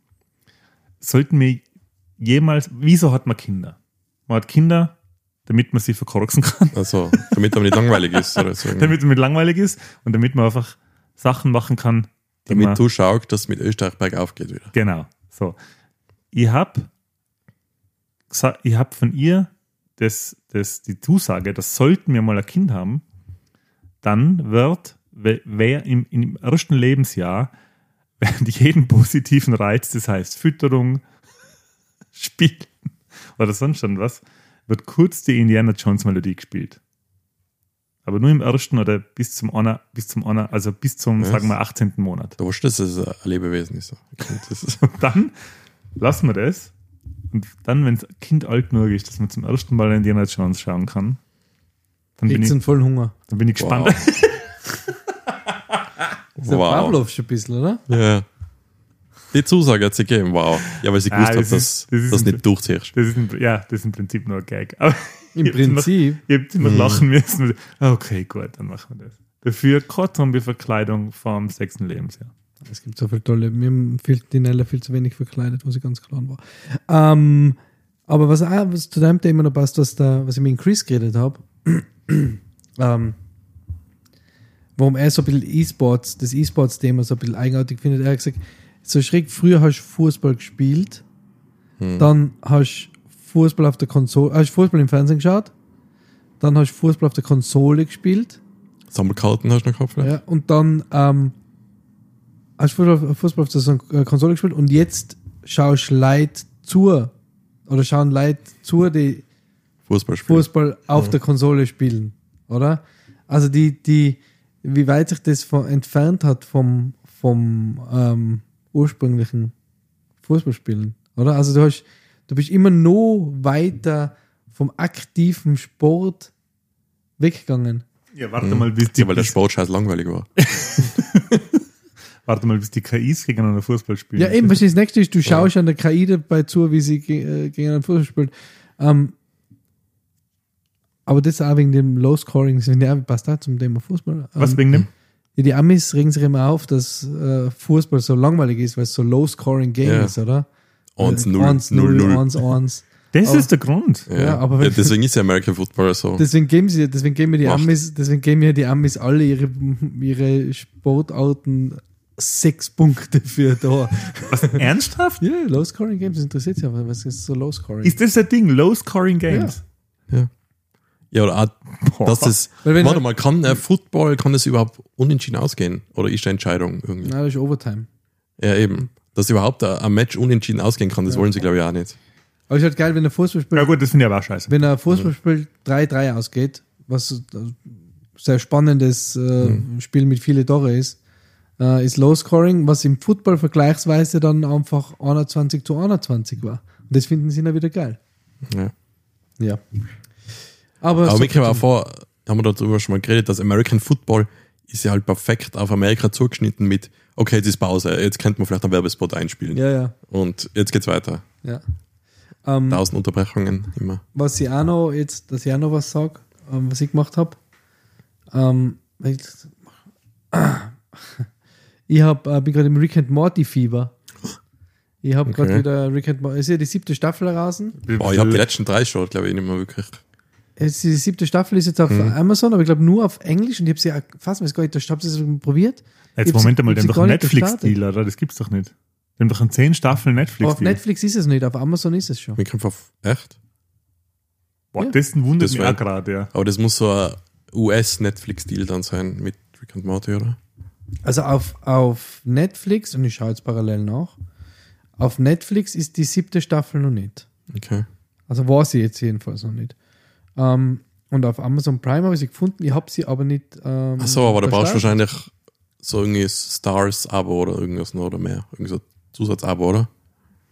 Sollten wir jemals, wieso hat man Kinder? Man hat Kinder, damit man sie verkorksen kann, Also, damit aber nicht langweilig ist. Oder so. damit es nicht langweilig ist und damit man einfach Sachen machen kann, die man, damit du schaust, dass es mit Österreich bergauf geht wieder. Genau. So. Ich habe ich hab von ihr das, das, die Zusage, dass sollten wir mal ein Kind haben, dann wird, we- wer im, im ersten Lebensjahr während jeden positiven Reiz, das heißt Fütterung, Spielen oder sonst schon was, wird kurz die Indiana Jones Melodie gespielt. Aber nur im ersten oder bis zum einer, bis zum einer, also bis zum, Was? sagen wir, 18. Monat. Du weißt, dass es ein Lebewesen ist. Das ist Und dann lassen wir das. Und dann, wenn das Kind alt genug ist, dass man zum ersten Mal Indiana Jones schauen kann, dann bin, Kriegt ich, vollen Hunger. dann bin ich gespannt. wow. Das ist ja wow. Pavlov schon ein bisschen, oder? Ja. Die Zusage hat sie gegeben, wow. Ja, weil sie Ah, gewusst hat, das dass das ist das ein- nicht durchziehst. Das ist im, ja, das ist im Prinzip nur ein Gag. Aber Im Prinzip. Ich habe ziemlich Mhm. lachen müssen. Okay, gut, dann machen wir das. Dafür keine Zombie-Verkleidung vom sechsten Lebensjahr. Es gibt so viele tolle. Mir viel, die Nella viel zu wenig verkleidet, was ich ganz klar war. Ähm, aber was, auch, was zu deinem Thema noch passt, was, da, was ich mit Chris geredet habe, ähm, warum er so ein bisschen E-Sports, das E-Sports-Thema so ein bisschen eigenartig findet. Er hat gesagt, so schräg, früher hast du Fußball gespielt, Hm. dann hast du Fußball auf der Konsole, hast Fußball im Fernsehen geschaut, dann hast du Fußball auf der Konsole gespielt, Sammelkarten hast du noch gehabt? vielleicht? ja, und dann ähm, hast du Fußball, Fußball auf der äh, Konsole gespielt und jetzt schaust Leute zu oder schauen Leute zu, die Fußballspiel. Fußball auf der Konsole spielen, oder? Also die, die, wie weit sich das von, entfernt hat vom, vom ähm, ursprünglichen Fußballspielen, oder? Also du hast, du bist immer noch weiter vom aktiven Sport weggegangen. Ja, warte mal, bis die, Ja, weil der Sport scheiß langweilig war. warte mal, bis die KIs gegeneinander Fußball spielen. Ja, eben, was das nächste ist, du schaust an der KI dabei zu, wie sie äh, gegen einen Fußball spielt. Ähm, aber das auch wegen dem Low Scoring, das passt auch zum Thema Fußball. Was Ähm, wegen dem? Ja, die Amis regen sich immer auf, dass äh, Fußball so langweilig ist, weil es so low-scoring-Game Ja. ist, oder? 1-0, 1-0, 0-0. 1-1. Das aber- ist der Grund. Ja, aber wenn- deswegen ist ja American Football so. Deswegen geben sie, deswegen geben mir die Macht. Amis, deswegen geben mir die Amis alle ihre, ihre Sportarten sechs Punkte für da. Was, ernsthaft? Ja, Low-Scoring Games das interessiert sich aber, was ist so Low-Scoring? Ist das ein Ding? Low-Scoring Games? Ja, oder auch, dass das, Weil wenn warte mal, kann äh, Football, kann das überhaupt unentschieden ausgehen? Oder ist eine Entscheidung irgendwie? Nein, das ist Overtime. Ja, eben. Dass überhaupt ein ein Match unentschieden ausgehen kann, das wollen sie, glaube ich, auch nicht. Aber es ist halt geil, wenn ein Fußballspiel, Ja gut, das finde ich aber auch scheiße. wenn ein Fußballspiel 3-3 ausgeht, was äh, sehr spannendes äh, Spiel mit vielen Tore ist, äh, ist Low-Scoring, was im Football vergleichsweise dann einfach 21 zu 21 war. Und das finden sie dann wieder geil. Ja. Ja. Aber, Aber so- mir auch vor, haben wir darüber schon mal geredet, dass American Football ist ja halt perfekt auf Amerika zugeschnitten mit, okay, jetzt ist Pause, jetzt könnte man vielleicht einen Werbespot einspielen. ja, ja, Und jetzt geht's weiter. ja. Ähm, Tausend Unterbrechungen immer. was ich auch noch, jetzt, dass ich auch noch was sage, ähm, was ich gemacht habe. Ähm, ich hab, äh, bin gerade im Rick and Morty Fieber. Ich habe gerade Okay. wieder Rick and Morty. Ist ja die siebte Staffel raus. Boah, ich habe die letzten drei schon, glaube ich, nicht mehr wirklich. Ist die siebte Staffel ist jetzt auf Amazon, aber ich glaube nur auf Englisch und ich habe sie auch fast weiß gar nicht, ich habe sie schon probiert. Jetzt Moment sie- mal, die haben hab doch einen Netflix-Deal, oder? Das gibt's doch nicht. Die haben doch einen 10 Staffeln Aber auf Netflix-Deal. Netflix ist es nicht, auf Amazon ist es schon. Mir kommt auf, echt? Boah, Ja. das wundert Das mich auch gerade, ja. Aber das muss so ein US-Netflix-Deal dann sein mit Rick and Morty, oder? Also auf, auf Netflix, und ich schaue jetzt parallel nach, auf Netflix ist die siebte Staffel noch nicht. Okay. Also war sie jetzt jedenfalls noch nicht. Ähm, und auf Amazon Prime habe ich sie gefunden, ich habe sie aber nicht. Ähm, Ach so, aber da brauchst du wahrscheinlich so irgendwie Stars-Abo oder irgendwas noch oder mehr. Irgend so Zusatz-Abo, oder?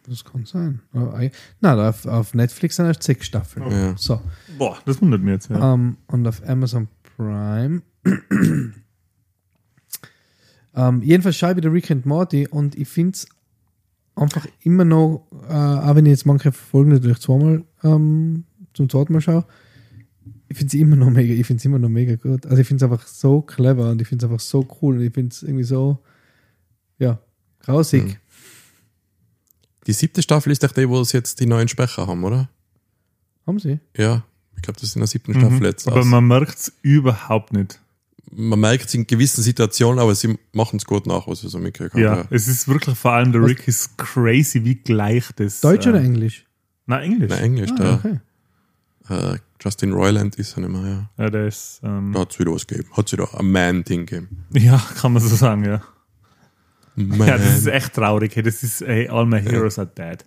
Das kann sein. Nein, auf, auf Netflix sind erst sechs Staffeln. Ja. So. Boah, das wundert mich jetzt, ja. Ähm, und auf Amazon Prime. Ähm, jedenfalls schaue ich wieder Rick and Morty und ich finde es einfach immer noch, äh, auch wenn ich jetzt manche Folgen natürlich zweimal ähm, zum zweiten Mal schaue, ich finde es immer noch mega, ich finde immer noch mega gut. Also ich finde es einfach so clever und ich finde es einfach so cool und ich finde es irgendwie so, ja, grausig. Mhm. Die siebte Staffel ist doch die, wo sie jetzt die neuen Sprecher haben, oder? Haben sie? Ja, ich glaube, das ist in der siebten Staffel Mhm. jetzt. Aber aus. man merkt es überhaupt nicht. Man merkt es in gewissen Situationen, aber sie machen es gut nach, was ich so mitgekriegt habe. Ja, es ist wirklich vor allem der Was- Rick ist crazy, wie gleich das. Deutsch äh, oder Englisch? Nein, Englisch. Na, Englisch, Ah, okay. der äh, Justin Roiland ist er nicht mehr, ja. Ja, der ist. Ähm, Da hat es wieder was gegeben. Hat es wieder ein Man-Ding gegeben. ja, kann man so sagen, ja. Man. Ja, das ist echt traurig. Hey, das ist, hey, all my heroes are dead.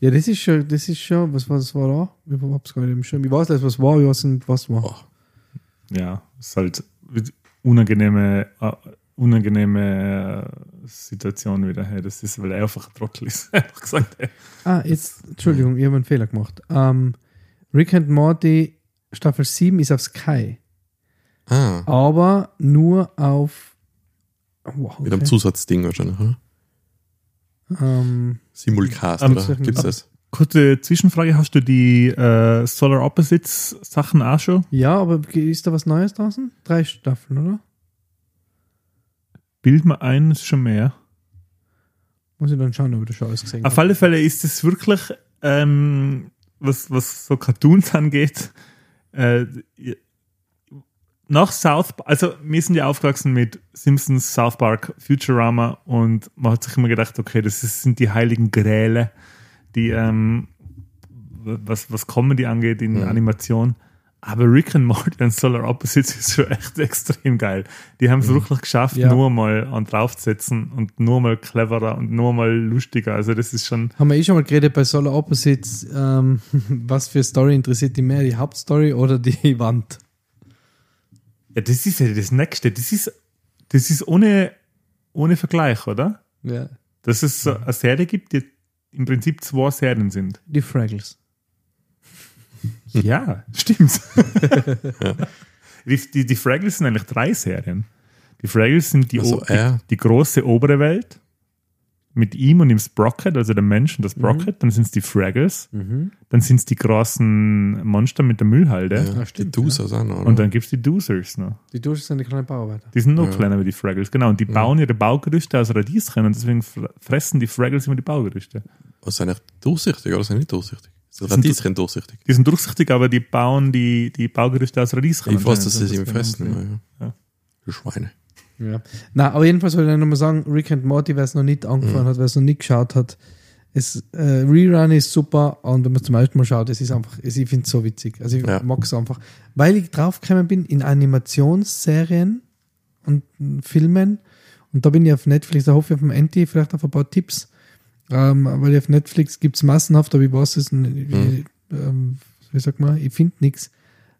Ja, das ist schon, das ist schon, was, was war da? Ich hab's gar nicht im Schirm. Ich weiß nicht, was war, ich weiß nicht, was war. Oh, Ja, ist halt unangenehme, äh, unangenehme äh, Situation wieder. Hey, das ist, weil er einfach ein Trottel ist. Einfach gesagt, hey. Ah, jetzt, Entschuldigung, ich habe einen Fehler gemacht. Ähm, Rick and Morty Staffel 7 ist auf Sky, ah, aber nur auf. Wow, mit einem okay. Zusatzding wahrscheinlich, oder? ähm, Simulcast, Ähm, oder? Gibt's das? Kurze Zwischenfrage: Hast du die äh, Solar Opposites Sachen auch schon? ja, aber ist da was Neues draußen? Drei Staffeln, oder? Bild mir ein, ist schon mehr. Muss ich dann schauen, ob ich das schon alles gesehen Auf habe. alle Fälle ist es wirklich, ähm, was, was so Cartoons angeht, äh, nach South also wir sind ja aufgewachsen mit Simpsons, South Park, Futurama und man hat sich immer gedacht, okay, das sind die heiligen Gräle, die, ähm, was, was Comedy angeht in Mhm. Animation. Aber Rick and Morty und Solar Opposites ist schon echt extrem geil. Die haben es wirklich geschafft, Ja. nur mal an draufzusetzen und nur mal cleverer und nur mal lustiger. Also das ist schon, Haben wir eh schon mal geredet bei Solar Opposites, ähm, was für Story interessiert die mehr, die Hauptstory oder die Wand? ja, das ist ja das Nächste. Das ist, das ist ohne, ohne Vergleich, oder? Ja. Dass es so eine Serie gibt, die im Prinzip zwei Serien sind. Die Fraggles. Ja, stimmt. die, die, die Fraggles sind eigentlich drei Serien. Die Fraggles sind die, Also o- die, die große obere Welt mit ihm und dem Sprocket, also der Mensch und das Mhm. Sprocket. Dann sind es die Fraggles. Dann sind es die großen Monster mit der Müllhalde. Ja, stimmt, die Dusers auch noch. Und dann gibt es die Doozers noch. Die Dusche sind die kleinen Bauarbeiter. Die sind noch kleiner wie die Fraggles. Genau. Und die bauen ihre Baugerüste aus Radieschen und deswegen fr- fressen die Fraggles immer die Baugerüste. Was sind eigentlich durchsichtig oder sind nicht durchsichtig? Das sind Radieschen durchsichtig. Die sind durchsichtig, aber die bauen die, die Baugerüste aus Radieschen. Ich weiß, dass sie Das sie genau Fressen. Ja. Ja. Die Schweine. Ja. Na, aber jedenfalls wollte ich nochmal sagen, Rick and Morty, wer es noch nicht angefangen hat, wer es noch nicht geschaut hat, es, äh, Rerun ist super und wenn man es zum ersten Mal schaut, es ist einfach, es, ich finde es so witzig. Also ich Ja. mag es einfach, weil ich draufgekommen bin in Animationsserien und Filmen und da bin ich auf Netflix, da hoffe ich auf dem Anti vielleicht auf ein paar Tipps, ähm, weil auf Netflix gibt es massenhaft, aber ich weiß es nicht, wie, ähm, wie sagt man, ich finde nichts.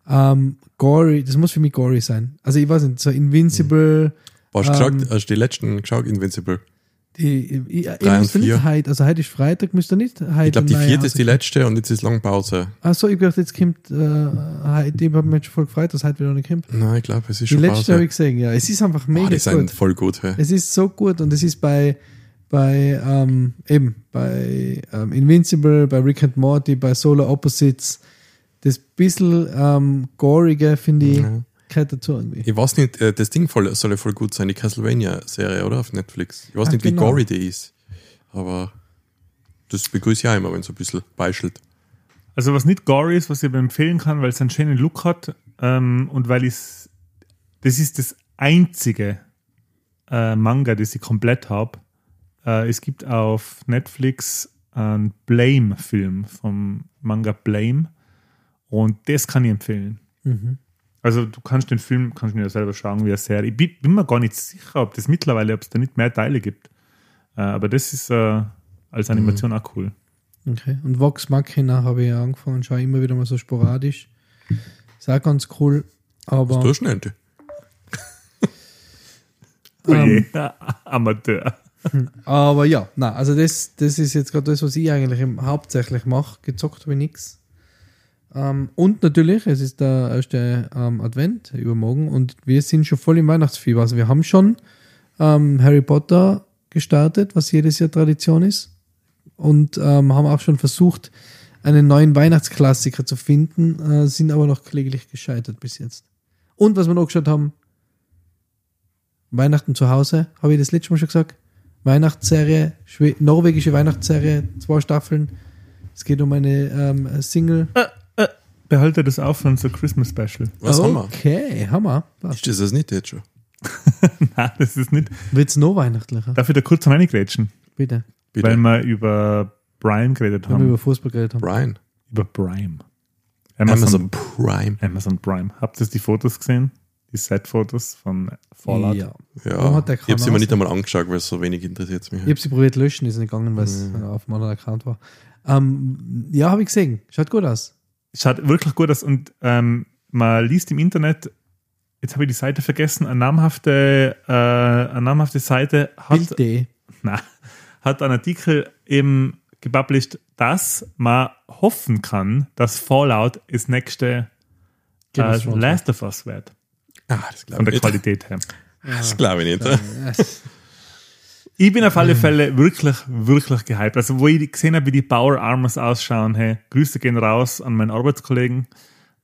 Ähm, gory, das muss für mich gory sein. Also ich weiß nicht, so Invincible, Hast du Ähm, geschaut, hast du die letzten geschaut, Invincible? Die, ich, ich, Drei muss nicht heute, also heute ist Freitag, müsste nicht heute. Ich glaube, die vierte ist die letzte und jetzt ist lange Pause. Achso, ich dachte, jetzt kommt, äh, heute, ich habe mich schon voll gefreut, dass heute wieder nicht kommt. Nein, ich glaube, es ist Die schon letzte habe ich gesehen, ja. Es ist einfach Boah, mega die sind gut. voll gut. Hey. Es ist so gut und es ist bei, bei ähm, eben, bei ähm, Invincible, bei Rick and Morty, bei Solar Opposites. Das bisschen ähm, gorige, finde ich, Ja. gehört dazu irgendwie. Ich weiß nicht, äh, das Ding voll, soll ja voll gut sein, die Castlevania-Serie, oder? Auf Netflix. Ich weiß Ah, nicht, wie genau. gory die ist. Aber das begrüße ich auch immer, wenn es so ein bisschen beischelt. Also was nicht gory ist, was ich aber empfehlen kann, weil es einen schönen Look hat ähm, und weil ich das ist das einzige äh, Manga, das ich komplett habe. Äh, es gibt auf Netflix einen Blame-Film vom Manga Blame und das kann ich empfehlen. Also du kannst den Film, kannst du dir ja selber schauen, wie eine Serie. Ich bin, bin mir gar nicht sicher, ob das mittlerweile, ob es da nicht mehr Teile gibt. Äh, aber das ist äh, als Animation auch cool. Okay. Und Vox Machina habe ich ja angefangen, schaue immer wieder mal so sporadisch. Ist auch ganz cool. Aber Du schnell. du. Oh Ähm, je, Amateur. Aber ja, na, also das, das ist jetzt gerade das, was ich eigentlich im, hauptsächlich mache. Gezockt habe ich nichts. Ähm, und natürlich, es ist der erste ähm, Advent übermorgen und wir sind schon voll im Weihnachtsfieber. Also wir haben schon ähm, Harry Potter gestartet, was jedes Jahr Tradition ist. Und ähm, haben auch schon versucht, einen neuen Weihnachtsklassiker zu finden, äh, sind aber noch kläglich gescheitert bis jetzt. Und was wir noch geschaut haben, Weihnachten zu Hause, habe ich das letzte Mal schon gesagt. Weihnachtsserie, norwegische Weihnachtsserie, zwei Staffeln. Es geht um eine ähm, Single. Behalte das auf für unser Christmas Special. Was haben wir? Okay, Hammer. Ist das das nicht jetzt schon? Nein, das ist nicht. Wird es noch weihnachtlicher? Darf ich da kurz reingrätschen? Bitte. Bitte. Weil wir über Prime geredet Wenn wir haben. über Fußball geredet haben. Brian. Über Prime. Amazon Amazon, Prime. Amazon Prime. Habt ihr die Fotos gesehen? Die Set-Fotos von Fallout? Ja. Ja, Warum hat der ich habe sie mir nicht einmal angeschaut, weil es so wenig interessiert mich. Ich habe sie probiert löschen, ist nicht gegangen, weil es auf meinem Account war. Ähm, ja, habe ich gesehen. Schaut gut aus. Schaut wirklich gut aus und ähm, man liest im Internet, jetzt habe ich die Seite vergessen, eine namhafte, äh, eine namhafte Seite hat, na, hat einen Artikel eben gepublished, dass man hoffen kann, dass Fallout das nächste äh, Last of Us wird. Ah, das Von glaube der ich nicht. Qualität her. Das glaube ich nicht. Ich bin auf Mhm. alle Fälle wirklich, wirklich gehypt. Also, wo ich gesehen habe, wie die Power Armors ausschauen, hey, Grüße gehen raus an meinen Arbeitskollegen,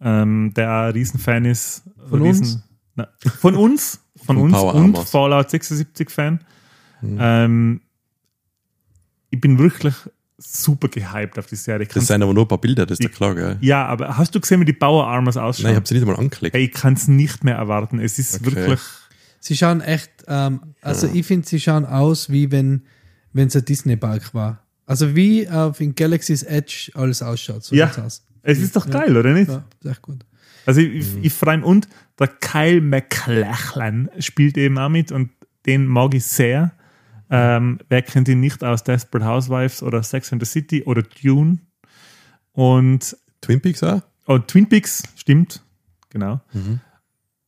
ähm, der auch ein Riesenfan ist. Von uns? Na, von uns, von, Von uns Power und Armors. Fallout 76 Fan. Mhm. Ähm, ich bin wirklich super gehypt auf die Serie. Das Kannst- sind aber nur ein paar Bilder, das ist ja klar, gell? ja, aber hast du gesehen, wie die Power Armors ausschauen? Nein, ich habe sie nicht einmal angeklickt. hey, ich kann es nicht mehr erwarten. Es ist Okay. wirklich. Sie schauen echt, ähm, also ich finde, sie schauen aus, wie wenn wenn es ein Disney-Park war. Also wie auf in Galaxy's Edge alles ausschaut. So Ja. Es ist doch geil, oder nicht? Ja, ist echt gut. Also ich, ich, ich freue mich. Und der Kyle MacLachlan spielt eben auch mit und den mag ich sehr. Ähm, wer kennt ihn nicht aus Desperate Housewives oder Sex and the City oder Dune? Und Twin Peaks auch? oh, Twin Peaks, stimmt. Genau.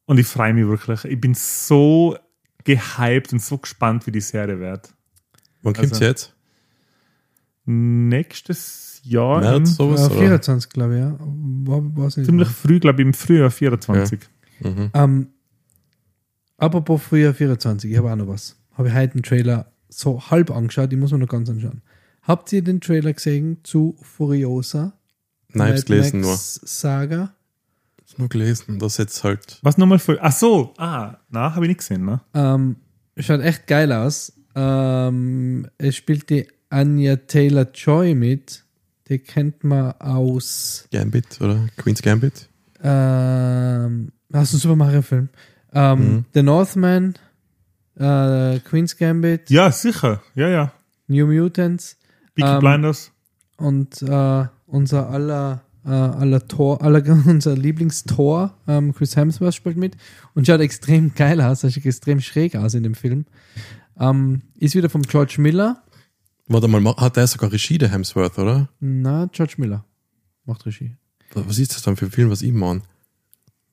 Und ich freue mich wirklich. Ich bin so gehypt und so gespannt, wie die Serie wird. Wann kommt's Also- jetzt? Nächstes Jahr, im, März, sowas? Äh, oder? 24, glaube ich, ja. War, nicht ziemlich früh, glaube ich, im Frühjahr 24. Mhm. Ähm, apropos Frühjahr 24, ich habe auch noch was. Habe ich heute einen Trailer so halb angeschaut, ich muss mir noch ganz anschauen. Habt ihr den Trailer gesehen zu Furiosa? Nein, ich hab's Mad gelesen nur. Max Nur gelesen. Das jetzt halt. Was nochmal für. Ach so, ah, na, habe ich nicht gesehen, ne? Ähm, schaut echt geil aus. Ähm, es spielt die Anya Taylor Joy mit. Die kennt man aus Gambit oder Queen's Gambit? ähm, aus dem Super Mario Film. Ähm, Mhm. The Northman, äh, Queen's Gambit, Ja, sicher. Ja, ja. New Mutants Peaky Ähm, Blinders. und äh, unser aller, äh, aller Tor, aller, unser Lieblingstor, ähm, Chris Hemsworth spielt mit und schaut extrem geil aus, sieht extrem schräg aus in dem Film. Ähm, ist wieder vom George Miller. Warte mal, ma- hat der sogar Regie, der Hemsworth, oder? Na, George Miller macht Regie. Was ist das dann für ein Film, was ich meine?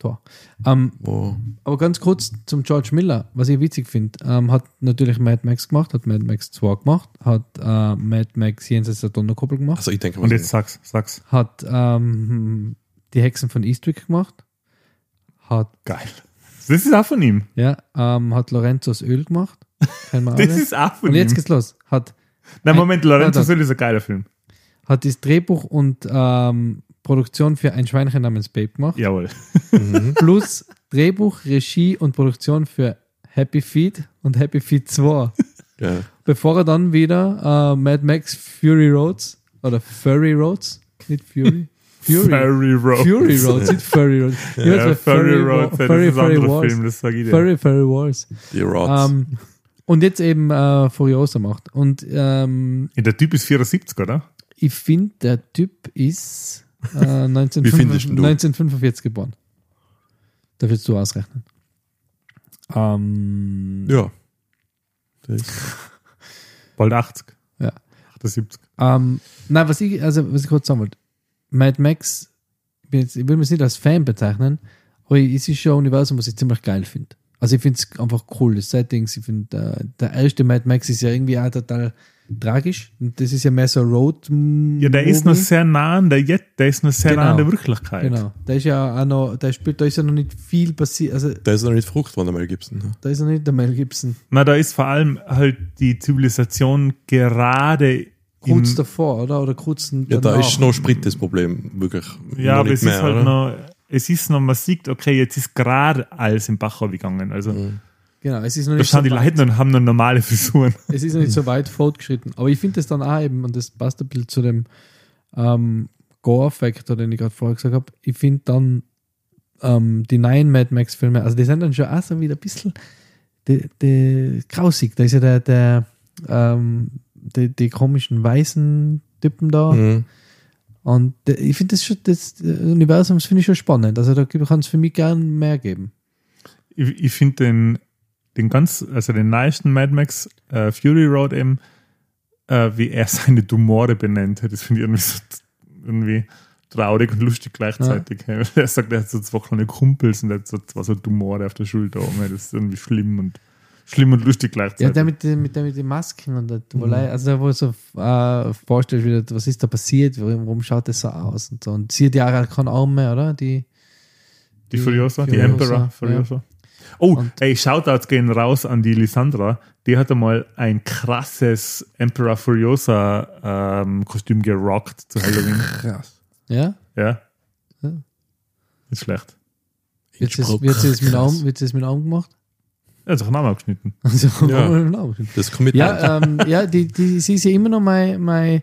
Tor. Ähm, Wo, aber ganz kurz zum George Miller, was ich witzig finde, ähm, hat natürlich Mad Max gemacht, hat Mad Max 2 gemacht, hat äh, Mad Max Jenseits der Donnerkuppel gemacht, also ich denke, Und jetzt sag's, sag's. hat ähm, die Hexen von Eastwick gemacht, hat Geil. Das ist auch von ihm. Ja, ähm, hat Lorenzos Öl gemacht. Das ist auch von Und jetzt ihm. geht's los. Hat, Nein, Moment, Lorenzo Warte. Söll ist ein geiler Film. hat das Drehbuch und ähm, Produktion für ein Schweinchen namens Babe gemacht. Jawohl. Mhm. Plus Drehbuch, Regie und Produktion für Happy Feet und Happy Feet 2. ja. Bevor er dann wieder äh, Mad Max Fury Roads oder Furry Roads, nicht Fury. Fury. Furry Road. Fury Roads, nicht Furry Roads. Ja, weiß, Furry Wa- Road, das Furry, ist ein Furry anderer Wars. Film, das sage ich dir. Furry, Furry Wars. Die Rods. Ähm, und jetzt eben äh, Furiosa macht. Und ähm, Ja, der Typ ist 74, oder? ich finde, der Typ ist äh, 1945, Wie findest du? 1945 geboren. Da willst du ausrechnen. Ähm, ja. Bald 80. Ja. 78. ähm, nein, was ich, also, was ich kurz sagen wollte. Mad Max, ich will mich nicht als Fan bezeichnen, aber es ist schon ein Universum, was ich ziemlich geil finde. Also ich finde es einfach cool, das Settings. Ich finde, äh, der erste Mad Max ist ja irgendwie auch total tragisch. Und das ist ja mehr so Road. Ja, der ist noch sehr nah an der Jet, der ist noch sehr Genau. nah an der Wirklichkeit. Genau. Da ist ja auch noch, da spielt, da ist ja noch nicht viel passiert. Also da ist noch nicht Frucht von der Mel Gibson. Ne? da ist ja nicht der Mel Gibson. Na, da ist vor allem halt die Zivilisation gerade Kurz im, davor, oder? Oder kurz Ja, da ist noch Sprit das Problem, wirklich. Ja, Noch aber es mehr, ist halt oder? noch, es ist noch, man sieht, okay, jetzt ist gerade alles im Bach gegangen. Also, Genau, es ist noch da nicht, schauen so die weit, Leute und haben noch normale Frisuren. es ist noch nicht so weit fortgeschritten. Aber ich finde das dann auch eben, und das passt ein bisschen zu dem ähm, Gore-Faktor, den ich gerade vorher gesagt habe, ich finde dann ähm, die neuen Mad Max-Filme, also die sind dann schon auch so wieder ein bisschen die, die, grausig. Da ist ja der, der ähm, die, die komischen weißen Typen da. Mhm. Und äh, ich finde das schon, das Universum das finde ich schon spannend. Also da kann es für mich gern mehr geben. Ich, ich finde den, den ganz, also den neuesten Mad Max äh, Fury Road eben, äh, wie er seine Tumore benennt, das finde ich irgendwie so irgendwie traurig und lustig gleichzeitig. Er sagt, er hat so zwei kleine Kumpels und er hat so zwei so Tumore auf der Schulter. Das ist irgendwie schlimm und schlimm und lustig Ja, gleichzeitig. der mit, den- mit, der mit den Masken und der Tubolei, also da wo du so äh, vorstellst, wieder, was ist da passiert, warum, schaut das so aus und so. Und sie hat ja auch keinen Arm mehr, oder? Die, Die Furiosa, die Furiosa, Emperor ja. Furiosa. Oh, Und- ey, Shoutouts gehen raus an die Lisandra. Die hat einmal ein krasses Emperor Furiosa ähm, Kostüm gerockt zu Halloween. Krass. ja? ja. Ja. Ist schlecht. Wird sie, es- mit dem Krass. Arm, wird sie gemacht? Er hat sich einen Namen abgeschnitten. Also, Ja. Das Commitment. ja, ähm, ja die, die, sie ist ja immer noch mein, mein,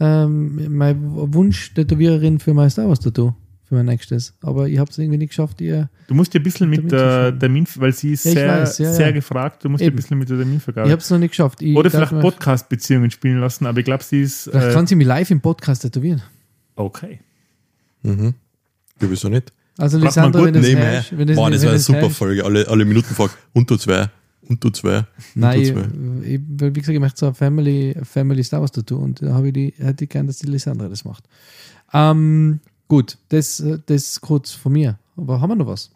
ähm, mein Wunsch-Tätowiererin für mein Star Wars-Tattoo, für mein nächstes. Aber ich habe es irgendwie nicht geschafft, ihr. Du musst dir ein bisschen mit der zu- Termin, weil sie ist Ja, ich sehr, weiß, ja, sehr ja. gefragt, du musst dir ein Eben. bisschen mit der Ich Terminvergabe. habe es noch nicht geschafft. Ich Oder vielleicht Podcast-Beziehungen spielen lassen, aber ich glaube, sie ist. Vielleicht Äh, kann sie mich live im Podcast tätowieren. okay. Mhm. Ja, wieso nicht? Also gut wenn das Nebenher. herrscht, wenn das, wenn war eine super herrscht- Folge. Alle, alle Minuten fragt, und du zwei, und du zwei, du Nein, zwei. ich, weil, wie gesagt, ich möchte so eine Family, Family Star Wars dazu und da habe ich die, hätte ich gern, dass die Lisandra das macht. Ähm, gut, das, das kurz von mir. Aber haben wir noch was?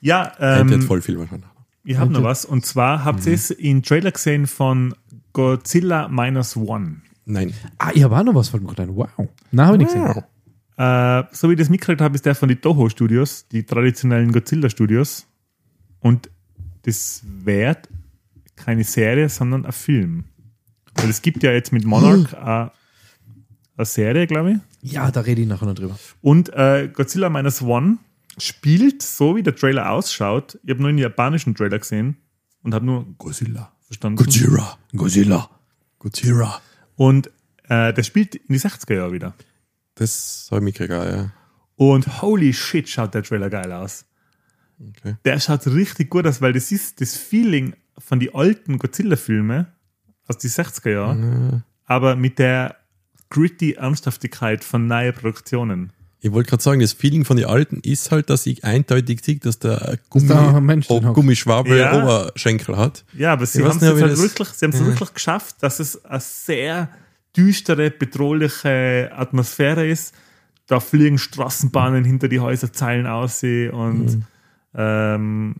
Ja, Ähm, hat voll viel wahrscheinlich. ich habe noch was. Und zwar habt ihr es in Trailer gesehen von Godzilla Minus One. Nein. Ah, ich habe auch noch was von gedacht. Wow. Nein, habe ich nicht gesehen. Äh, so wie ich das mitgekriegt habe, ist der von den Toho Studios, die traditionellen Godzilla Studios. Und das wird keine Serie, sondern ein Film. Weil es gibt ja jetzt mit Monarch eine Serie, glaube ich. Ja, da rede ich nachher noch drüber. Und äh, Godzilla Minus One spielt so, wie der Trailer ausschaut. Ich habe nur den japanischen Trailer gesehen und habe nur Godzilla verstanden. Godzilla. Godzilla. Godzilla. Und äh, der spielt in die 60er Jahre wieder. Das habe ich mitgekriegt, ja. Und holy shit, schaut der Trailer geil aus. Okay. Der schaut richtig gut aus, weil das ist das Feeling von den alten Godzilla-Filme aus den 60er Jahren, aber mit der gritty Ernsthaftigkeit von neuen Produktionen. Ich wollte gerade sagen, das Feeling von den Alten ist halt, dass ich eindeutig sehe, dass der Gummi, da. Gummischwabel Ja. Oberschenkel hat. Ja, aber sie haben es halt das- wirklich, sie haben es wirklich geschafft, dass es eine sehr düstere, bedrohliche Atmosphäre ist. Da fliegen Straßenbahnen hinter die Häuserzeilen aussehen und ähm,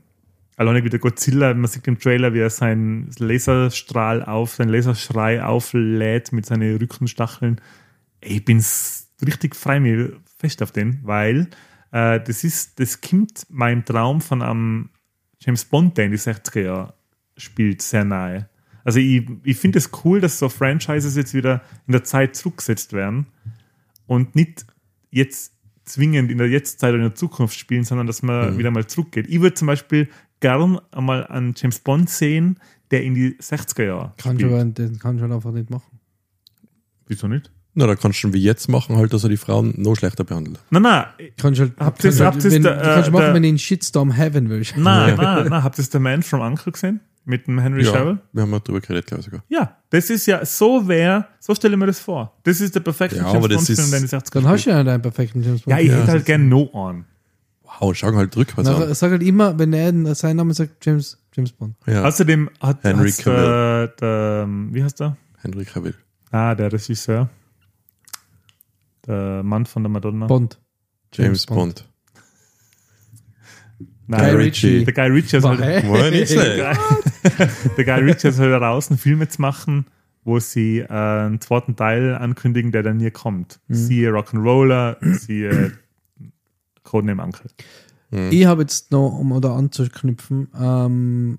alleine wie der Godzilla, man sieht im Trailer, wie er seinen Laserstrahl auf, seinen Laserschrei auflädt mit seinen Rückenstacheln. Ey, Ich bin richtig frei mir fest auf den, weil äh, das ist, das kommt meinem Traum von einem James Bond, der in die 60er Jahre spielt, sehr nahe. Also ich, ich finde es cool, dass so Franchises jetzt wieder in der Zeit zurückgesetzt werden und nicht jetzt zwingend in der Jetztzeit oder in der Zukunft spielen, sondern dass man wieder mal zurückgeht. Ich würde zum Beispiel gern einmal einen James Bond sehen, der in die 60er Jahre Kannst du, aber- den kannst du halt einfach nicht machen. Wieso nicht? Na, da kannst du schon wie jetzt machen, halt, dass er die Frauen noch schlechter behandelt. Nein, nein, Kannst du halt, Habt kannst ihr's- halt, wenn, der, du kannst äh, machen, der- wenn du einen Shitstorm haben willst. nein, nein, nein. Habt ihr The Man from Uncle gesehen? Mit dem Henry Ja, Cavill? wir haben mal drüber geredet, glaube ich sogar. Ja, das ist ja, so wäre, so stelle ich mir das vor. Das ist der perfekte Ja, das Bond-Film, in die 60er Dann hast du ja deinen perfekten James Bond. Ja, ich Ja, hätte das halt gern No On. Wow, schau halt rückwärts Na, an. sag halt immer, wenn er seinen Namen sagt, James, James Bond. Ja, Außerdem hat Henry hat's der, der, wie heißt der? Henry Cavill. Ah, der Regisseur. Der Mann von der Madonna. Bond. James Bond. Nein, Guy Ritchie. Der Guy Ritchie ist halt, der. Guy, Ritchie ist halt draußen Filme zu machen, wo sie äh, einen zweiten Teil ankündigen, der dann nie kommt. Mhm. Siehe Rock'n'Roller, siehe Codename Uncle. Ich habe jetzt noch, um da anzuknüpfen, ähm,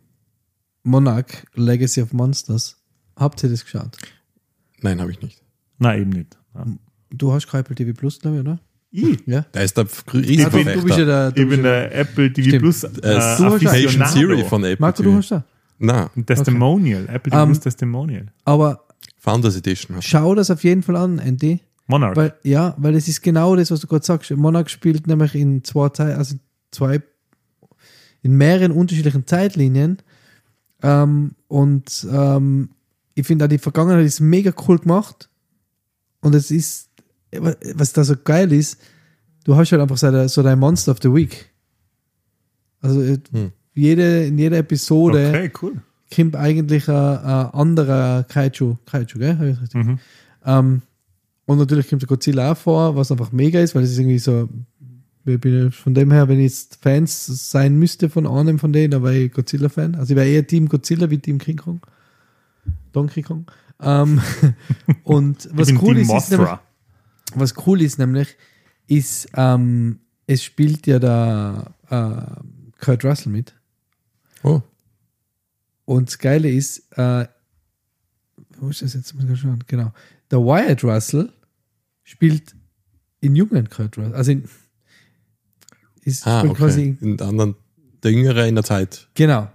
Monarch, Legacy of Monsters. Habt ihr das geschaut? Nein, habe ich nicht. Nein, eben nicht. Ja. Du hast kein Apple TV Plus, glaube ich, oder? Ich, Ja. Da ist der Also, du bist ja Riesenverfechter. der. Du ich bist bin der Apple TV Stimmt. Plus Äh, Du Patient Aficionado. Siri von Apple Marco, du TV. hast da. Na, Ein Testimonial. Apple TV Ähm, Plus Testimonial. Aber Founders Edition. du. schau das auf jeden Fall an, Andy. Monarch. Weil, ja, weil es ist genau das, was du gerade sagst. Monarch spielt nämlich in zwei Teilen, also zwei, in mehreren unterschiedlichen Zeitlinien. Ähm, und ähm, ich finde auch die Vergangenheit ist mega cool gemacht. Und es ist, was da so geil ist, du hast halt einfach so, dein- so dein Monster of the Week. Also äh, Hm. jede, in jeder Episode okay, cool. kommt eigentlich ein, ein anderer Kaiju. Kaiju, gell? Mhm. Ähm, und natürlich kommt der Godzilla auch vor, was einfach mega ist, weil es ist irgendwie so, ich bin von dem her, wenn ich jetzt Fans sein müsste von einem von denen, dann wäre ich Godzilla-Fan. Also ich wäre eher Team Godzilla wie Team King Kong. Donkey Kong. Ähm, und was cool Team ist, ist nämlich, was cool ist nämlich, ist, ähm, es spielt ja da äh, Kurt Russell mit. Oh, Und das Geile ist, äh, wo ist das jetzt? Muss ich schauen. Genau. Der Wyatt Russell spielt in jungen Kurt Russell. Also in, ist ah, okay. quasi In der anderen, der Jüngere in der Zeit. Genau.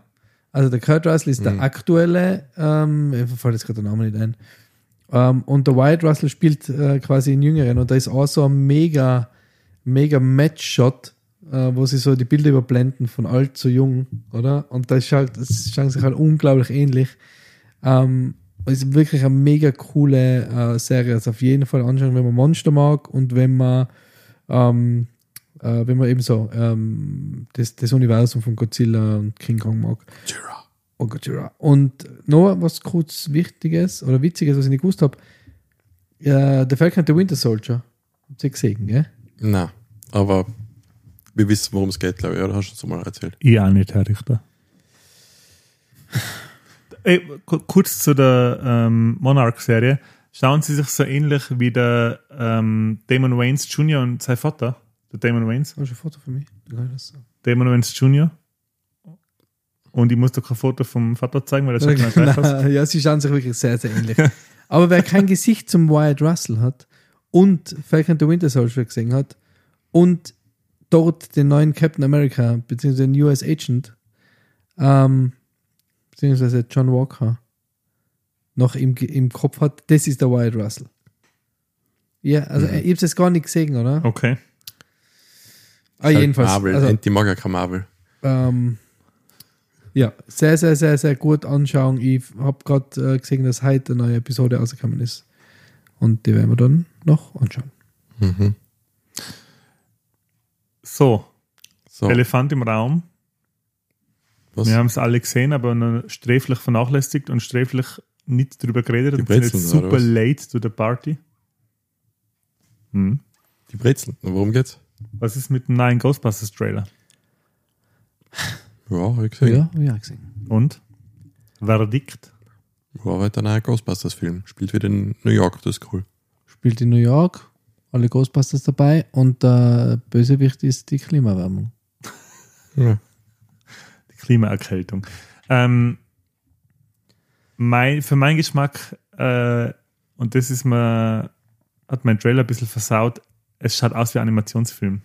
Also der Kurt Russell ist der Mhm. aktuelle, ähm, mir fällt jetzt gerade der Name nicht ein. Ähm, und der Wyatt Russell spielt äh, quasi in Jüngeren und da ist auch so ein mega, mega Match-Shot, äh, wo sie so die Bilder überblenden von alt zu jung, oder? Und das schaut, das schauen sich halt unglaublich ähnlich. Ähm, ist wirklich eine mega coole äh, Serie. Also auf jeden Fall anschauen, wenn man Monster mag und wenn man ähm, Äh, wenn man eben so ähm, das, das Universum von Godzilla und King Kong mag. Und Godzilla. Und noch was kurz Wichtiges oder Witziges, was ich nicht gewusst habe. Ja, der Falcon and the Winter Soldier. Habt ihr gesehen, gell? Na, aber wir wissen, worum es geht, glaube ich. Oder hast du uns mal erzählt? Ich auch nicht, Herr Richter. Ey, ku- kurz zu der ähm, Monarch-Serie. Schauen Sie sich so ähnlich wie der ähm, Damon Waynes Jr. und sein Vater, der Damon Waynes. Hast du ein Foto für mich? Das sagen. Damon Waynes Jr. Und ich muss doch kein Foto vom Vater zeigen, weil er nicht gleich. Nein, ja, sie schauen sich wirklich sehr, sehr ähnlich. Aber wer kein Gesicht zum Wyatt Russell hat und Falcon the Winter Soldier gesehen hat und dort den neuen Captain America beziehungsweise den US Agent ähm, beziehungsweise John Walker noch im, im Kopf hat, das ist der Wyatt Russell. Ja, also ich habe es gar nicht gesehen, oder? Okay. Ah, jedenfalls. Marvel. Also, Anti mag ja kein Marvel. ähm, ja, sehr, sehr, sehr, sehr gut anschauen. Ich habe gerade äh, gesehen, dass heute eine neue Episode rausgekommen ist. Und die werden wir dann noch anschauen. Mhm. So, So, Elefant im Raum. Was? Wir haben es alle gesehen, aber sträflich vernachlässigt und sträflich nicht drüber geredet. Die und sind jetzt Brezeln, oder super late to the party. Hm. Die Brezeln. Worum geht's? Was ist mit dem neuen Ghostbusters Trailer? Ja, hab ich gesehen. Ja, ja, gesehen. Und? Verdikt? War halt ein neuer Ghostbusters-Film. Spielt wieder in New York, das ist cool. Spielt in New York, alle Ghostbusters dabei und der Bösewicht ist die Klimaerwärmung. Ja. Klimaerkältung. Ähm, mein, für meinen Geschmack, äh, und das ist mir, hat mein Trailer ein bisschen versaut, es schaut aus wie ein Animationsfilm.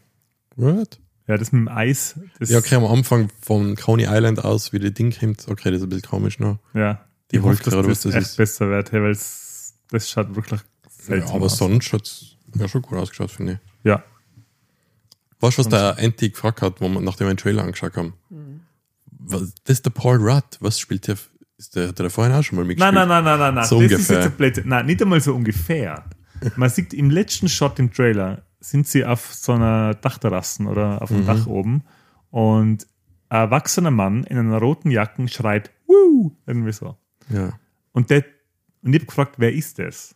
What? Ja, das mit dem Eis, das, Ja, okay, am Anfang von Coney Island aus, wie das Ding kommt. Okay, das ist ein bisschen komisch noch. ja Die ich hoffe, oder das das echt ist. besser wird, hey, weil es, das schaut wirklich seltsam Ja, aber aus. sonst hat es ja schon gut ausgeschaut, finde ich. Ja, Weißt du, was der Anti gefragt hat, wo wir, nachdem wir den Trailer angeschaut haben? Was, das ist der Paul Rudd. Was spielt der? Ist der, hat der vorhin auch schon mal mitgespielt? Nein, nein, nein, nein, nein. So das ist ungefähr. jetzt ein Blödsinn. Nein, nicht einmal so ungefähr. Man sieht im letzten Shot im Trailer, sind sie auf so einer Dachterrasse oder auf Mhm. einem Dach oben und ein erwachsener Mann in einer roten Jacke schreit, Woo! irgendwie so. Ja. Und, der, und ich habe gefragt, wer ist das?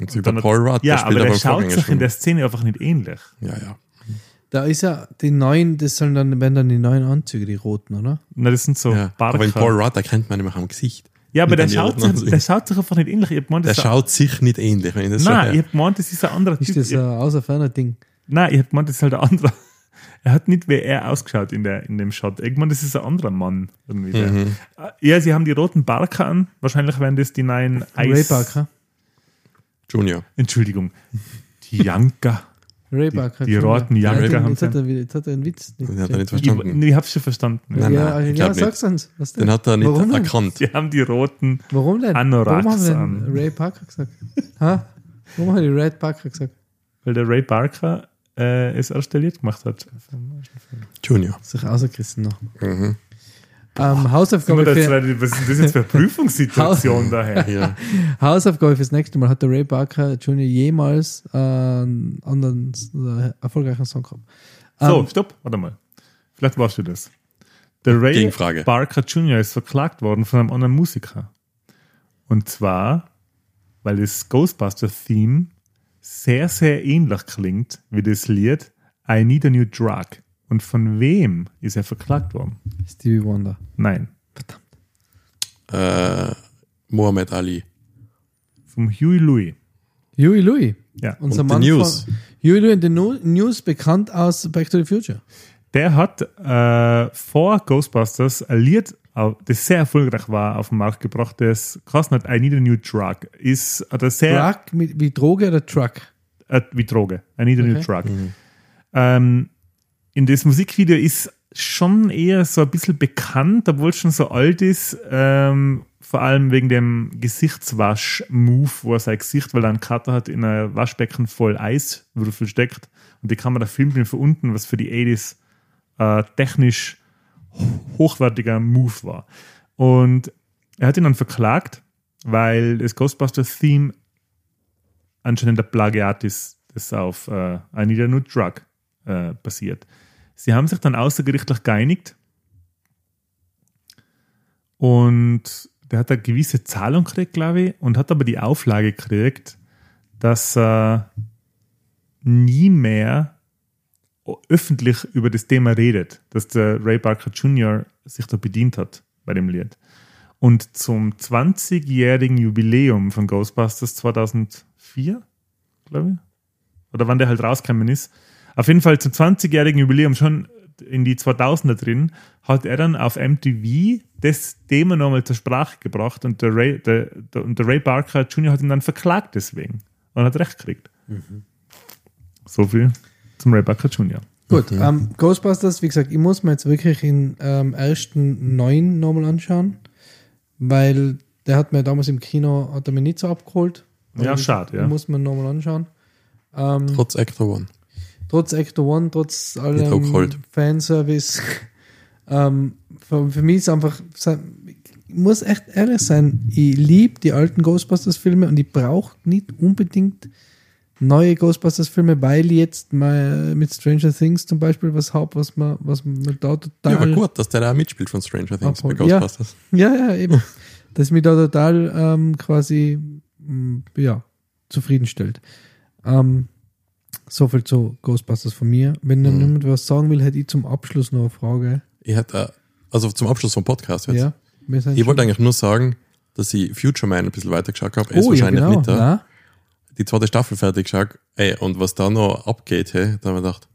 Und der hat- Paul Rudd, ja, der aber der schaut sich in der Szene einfach nicht ähnlich. Ja, ja. Da ist ja die neuen, das sollen dann, werden dann die neuen Anzüge, die roten, oder? Na, das sind so ja. Aber in Barker. Paul Rudd erkennt man nämlich am Gesicht. Ja, aber der schaut, sich, der schaut sich einfach nicht ähnlich. Ich gemeint, Der ist schaut sich nicht ähnlich, wenn ich das ein, Nein, so ich hab gemeint, das ist ein anderer Ist Typ. das ein außer ferner Ding? Nein, ich hab gemeint, das ist halt ein anderer. Er hat nicht wie er ausgeschaut in, der, in dem Shot. Ich meine, das ist ein anderer Mann. Irgendwie der. Mhm. Äh, Ja, sie haben die roten Barker an. Wahrscheinlich werden das die neuen Ray Eis. Barker. Junior. Entschuldigung. Die Janker. Ray Die- die Entschuldigung. roten Ja, Janker jetzt haben hat sie. er, jetzt hat er einen Witz. Den hat er nicht Ich, verstanden. ich hab's schon verstanden. Nein, ja, nein, ich ja, nicht. sag's uns. Was denn? Den hat er nicht Warum denn? erkannt. Sie haben die roten. Warum denn? Anoraks Warum haben wir an. denn Ray Parker gesagt? ha? Warum haben die Ray Parker gesagt? Weil der Ray Barker äh, es erst Lied gemacht hat. Junior. Sich rausgerissen noch. Mhm. Ähm, Hausaufgabe, Das, für, was ist das jetzt für eine Prüfungssituation daher? Ja. Hausaufgabe fürs nächste Mal. Hat der Ray Barker Jr. jemals äh, einen anderen äh, erfolgreichen Song gehabt? So, Ähm, stopp, warte mal. Vielleicht warst du das. Der Ray Gegenfrage. Barker Jr. ist verklagt worden von einem anderen Musiker. Und zwar, weil das Ghostbuster-Theme sehr, sehr ähnlich klingt wie das Lied I Need a New Drug. Und von wem ist er verklagt worden? Stevie Wonder. Nein, Äh, Mohammed Ali. vom Huey Louis. Huey Louis. Ja. Unser Und Mann The News. von Huey Louis in the News, bekannt aus Back to the Future. Der hat äh, vor Ghostbusters ein Lied, au- das sehr erfolgreich war, auf den Markt gebracht, das hat I Need a New Drug. Ist hat er sehr Truck mit, wie Droge oder Truck? äh, wie Droge. I need a new Okay. drug. Ähm, in das Musikvideo ist schon eher so ein bisschen bekannt, obwohl es schon so alt ist, ähm, vor allem wegen dem Gesichtswasch-Move, wo er sein Gesicht, weil er einen Cutter hat, in ein Waschbecken voll Eiswürfel steckt und die Kamera filmt ihn von unten, was für die 80s äh, technisch ho- hochwertiger Move war. Und er hat ihn dann verklagt, weil das Ghostbusters-Theme anscheinend der Plagiat ist, das auf äh, I Need a New Drug äh, passiert. Sie haben sich dann außergerichtlich geeinigt und der hat eine gewisse Zahlung gekriegt, glaube ich, und hat aber die Auflage gekriegt, dass er nie mehr öffentlich über das Thema redet, dass der Ray Barker Jr. sich da bedient hat bei dem Lied. Und zum 20-jährigen Jubiläum von Ghostbusters 2004, glaube ich, oder wann der halt rausgekommen ist, auf jeden Fall zum 20-jährigen Jubiläum schon in die 2000er drin, hat er dann auf MTV das Thema nochmal zur Sprache gebracht und der Ray, der, der, und der Ray Barker Jr. hat ihn dann verklagt deswegen und hat recht gekriegt. So viel zum Ray Barker Jr. Gut, ähm, Ghostbusters, wie gesagt, ich muss mir jetzt wirklich in ähm, ersten neun nochmal anschauen, weil der hat mir damals im Kino, hat er mich nicht so abgeholt. Ja, Also, schade, ja. Muss man nochmal anschauen. Ähm, Trotz Actor One. Trotz Actor One, trotz allem. Fanservice. ähm, für, für mich ist einfach, ich muss echt ehrlich sein, ich liebe die alten Ghostbusters-Filme und ich brauche nicht unbedingt neue Ghostbusters-Filme, weil ich jetzt mal mit Stranger Things zum Beispiel was habe, was man, was man da total. Ja, aber gut, dass der da mitspielt von Stranger Things bei Abholt. Ja. Ghostbusters. Ja, ja, eben. das mich da total ähm, quasi ja, zufriedenstellt. Ähm, so viel zu Ghostbusters von mir. Wenn dann Mhm. jemand was sagen will, hätte ich zum Abschluss noch eine Frage. Ich hätte, äh, also zum Abschluss vom Podcast jetzt. Ja, Ich wollte eigentlich nur sagen, dass ich Future Man ein bisschen weiter geschaut habe. Er ist oh, ja, wahrscheinlich genau. mit da. Na, Die zweite Staffel fertig geschaut. Ey, und was da noch abgeht, hey, da habe ich gedacht,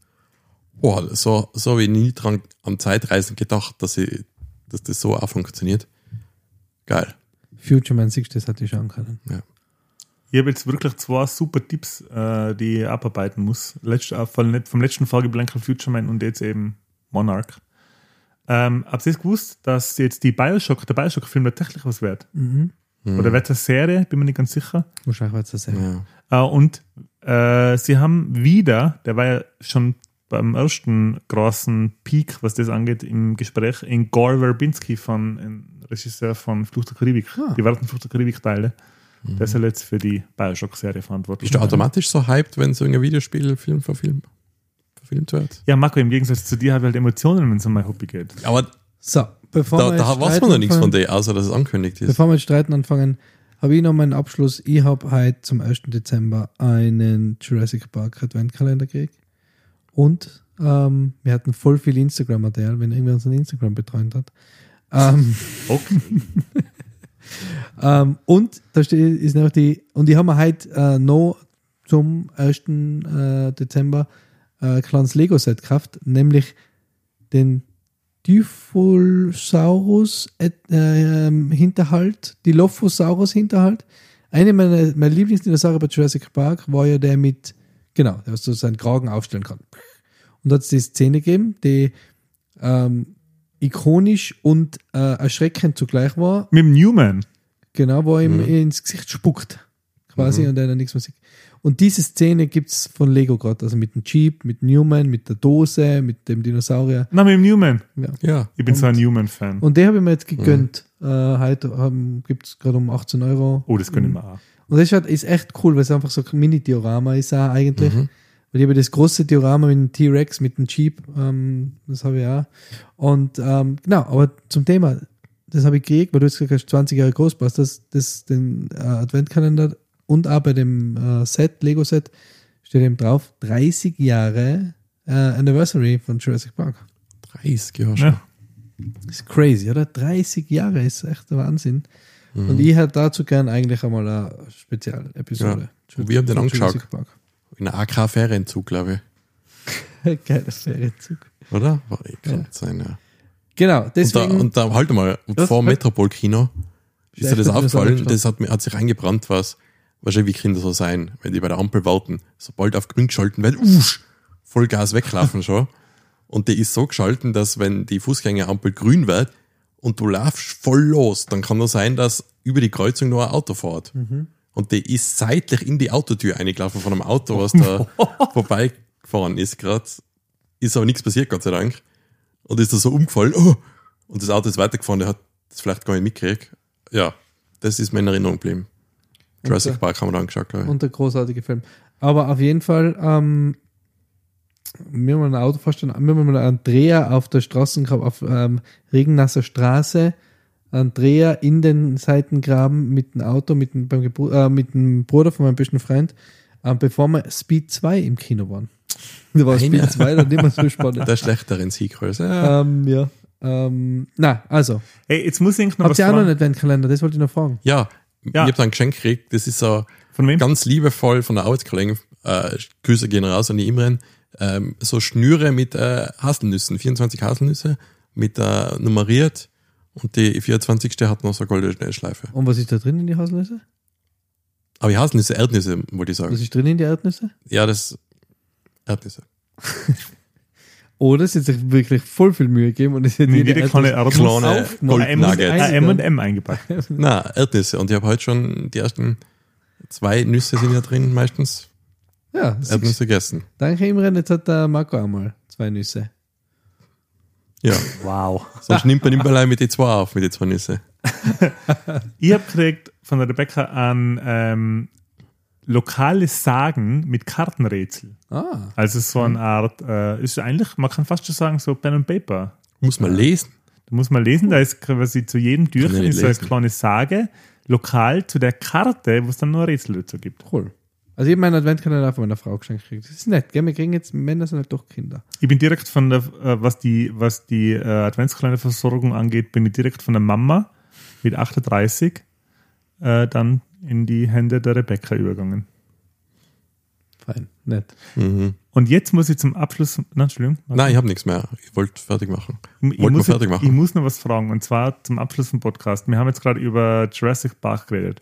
boah, so, so habe ich nie dran am Zeitreisen gedacht, dass ich, dass das so auch funktioniert. Geil. Future Man 6, das hatte ich schauen können. Ich habe jetzt wirklich zwei super Tipps, äh, die ich abarbeiten muss. Letzt, äh, vom, vom letzten Folge Blanker Future Man und jetzt eben Monarch. Ähm, habt ihr es gewusst, dass jetzt die Bioshock, der Bioshock-Film tatsächlich was wird? Mhm. Oder wird es eine Serie? Bin mir nicht ganz sicher. Wahrscheinlich wird es das sein. Ja. Äh, und äh, sie haben wieder, der war ja schon beim ersten großen Peak, was das angeht, im Gespräch, in Gore Verbinski von einem Regisseur von Flucht der Karibik, Ah. die weiteren Flucht der Karibik-Teile. Der ist ja jetzt für die Bioshock-Serie verantwortlich. Bist du automatisch so hyped, wenn so ein Videospielfilm verfilmt, verfilmt wird? Ja, Marco, im Gegensatz zu dir habe ich halt Emotionen, wenn es um mein Hobby geht. Aber So, bevor da, wir da weiß streiten man noch nichts von anfangen- dir, außer dass es angekündigt ist. Bevor wir streiten anfangen, habe ich noch meinen Abschluss. Ich habe heute zum 1. Dezember einen Jurassic Park Adventkalender gekriegt. Und ähm, wir hatten voll viel Instagram-Material, wenn irgendwer unseren Instagram betreut hat. Ähm, Okay. ähm, und da steht, ist noch die, und die haben wir heute äh, noch zum 1. Äh, Dezember äh, ein kleines Lego-Set gekauft, nämlich den Typhosaurus äh, ähm, Hinterhalt, Dilophosaurus Hinterhalt. Eine meiner, meiner Lieblingsdinosaurier bei Jurassic Park war ja der mit, genau, der so seinen Kragen aufstellen kann. Und da hat es die Szene gegeben, die ähm, ikonisch und äh, erschreckend zugleich war. Mit dem Newman. Genau, wo er ihm Mhm. ins Gesicht spuckt. Quasi Mhm. und er dann nichts mehr sieht. Und diese Szene gibt es von Lego gerade. Also mit dem Jeep, mit Newman, mit der Dose, mit dem Dinosaurier. Na, mit dem Newman. Ja. Ja. Ich bin Und- so ein Newman-Fan. Und den habe ich mir jetzt gegönnt. Äh, heute gibt es gerade um 18 Euro. Oh, das kann ich mir auch. Und das ist, halt- ist echt cool, weil es einfach so ein Mini-Diorama ist auch eigentlich. Mhm. Weil ich habe das große Diorama mit dem T-Rex, mit dem Jeep, ähm, das habe ich auch. Und ähm, genau, aber zum Thema, das habe ich gekriegt, weil du jetzt gesagt hast, 20 Jahre Ghostbusters, das, den äh, Adventkalender und auch bei dem äh, Set, Lego-Set, steht eben drauf, 30 Jahre äh, Anniversary von Jurassic Park. 30 Jahre schon. Ja. Das ist crazy, oder? 30 Jahre ist echt der Wahnsinn. Mhm. Und ich hätte dazu gern eigentlich einmal eine Spezialepisode. Ja. Und wir haben den angeschaut. Jurassic Park. In einem AK-Ferienzug, glaube Geiler Ferienzug. ich. Oder? War eh Ja. kann sein, ja. Genau, Und da, deswegen. und da halt mal, vor Metropol-Kino ist dir das das aufgefallen, das hat, hat sich eingebrannt, was wahrscheinlich wie Kinder so sein, wenn die bei der Ampel warten, sobald auf grün geschalten wird, usch, Vollgas weglaufen schon. Und die ist so geschalten, dass wenn die Fußgängerampel grün wird und du laufst voll los, dann kann nur sein, dass über die Kreuzung nur ein Auto fährt. Mhm. Und die ist seitlich in die Autotür eingelaufen von einem Auto, was da vorbeigefahren ist gerade. Ist aber nichts passiert, Gott sei Dank. Und ist da so umgefallen. Oh, und das Auto ist weitergefahren, der hat das vielleicht gar nicht mitgekriegt. Ja, das ist mir in Erinnerung geblieben. Jurassic Und, Park haben wir da angeschaut, glaube ich. Und der großartige Film. Aber auf jeden Fall, ähm, wir haben ein Auto wir haben mal einen Dreher auf der Straße gehabt, auf ähm, regennasser Straße, Dreher in den Seitengraben mit dem Auto, mit dem, äh, mit dem Bruder von meinem besten Freund, äh, bevor wir Speed 2 im Kino waren. Da war Speed 2 dann mehr so spannend. Der schlechteren Sieggröße. Ja. ähm, ja. Ähm, na, also, Hey, jetzt muss ich noch habt was ihr auch noch einen Adventkalender? Das wollte ich noch fragen. ja, Ja. ich habe da ein Geschenk gekriegt. Das ist so Von wem? ganz liebevoll von der Arbeitskollegen. Äh, Grüße gehen raus an die Imren. Ähm, so Schnüre mit äh, Haselnüssen, 24 Haselnüsse mit äh, nummeriert und die 24. hat noch so eine goldene Schleife. Und was ist da drin in die Haselnüsse? Aber die Haselnüsse, Erdnüsse, wollte ich sagen. Was ist drin in die Erdnüsse? Ja, das Erdnüsse. Oder es hat sich wirklich voll viel Mühe gegeben und es hat Nee, jede kleine Erdnuss Erdnuss. aufgemacht. Kleine Ein M und- Nuggets. ein M und M eingepackt. Na, Erdnüsse. Und ich habe heute schon die ersten zwei Nüsse sind ja drin, meistens Ja. Erdnüsse gegessen. danke Imran, jetzt hat der Marco auch mal zwei Nüsse. Ja, Wow. sonst nimmt man immer allein mit die zwei auf, mit die zwei Nüsse. Ich habe gekriegt von der Rebecca ein ähm, lokales Sagen mit Kartenrätsel. Ah, Also so eine Art, äh, ist eigentlich, man kann fast schon sagen, so Pen and Paper. Muss man lesen. Da muss man lesen, da ist quasi zu jedem Türchen ist so eine kleine Sage, lokal zu der Karte, wo es dann nur Rätsel dazu gibt. cool. Also ich habe meinen Adventkalender von meiner Frau geschenkt gekriegt. Das ist nett, gell? Wir kriegen jetzt, Männer sind halt doch Kinder. Ich bin direkt von der, äh, was die, was die äh, Adventskalenderversorgung angeht, bin ich direkt von der Mama mit 38 äh, dann in die Hände der Rebecca übergegangen. Fein, nett. Mhm. Und jetzt muss ich zum Abschluss, nein, Entschuldigung. Nein, ich habe nichts mehr. Ich wollte fertig machen. ich, Wollten wir muss, fertig ich machen. muss noch was fragen und zwar zum Abschluss vom Podcast. Wir haben jetzt gerade über Jurassic Park geredet.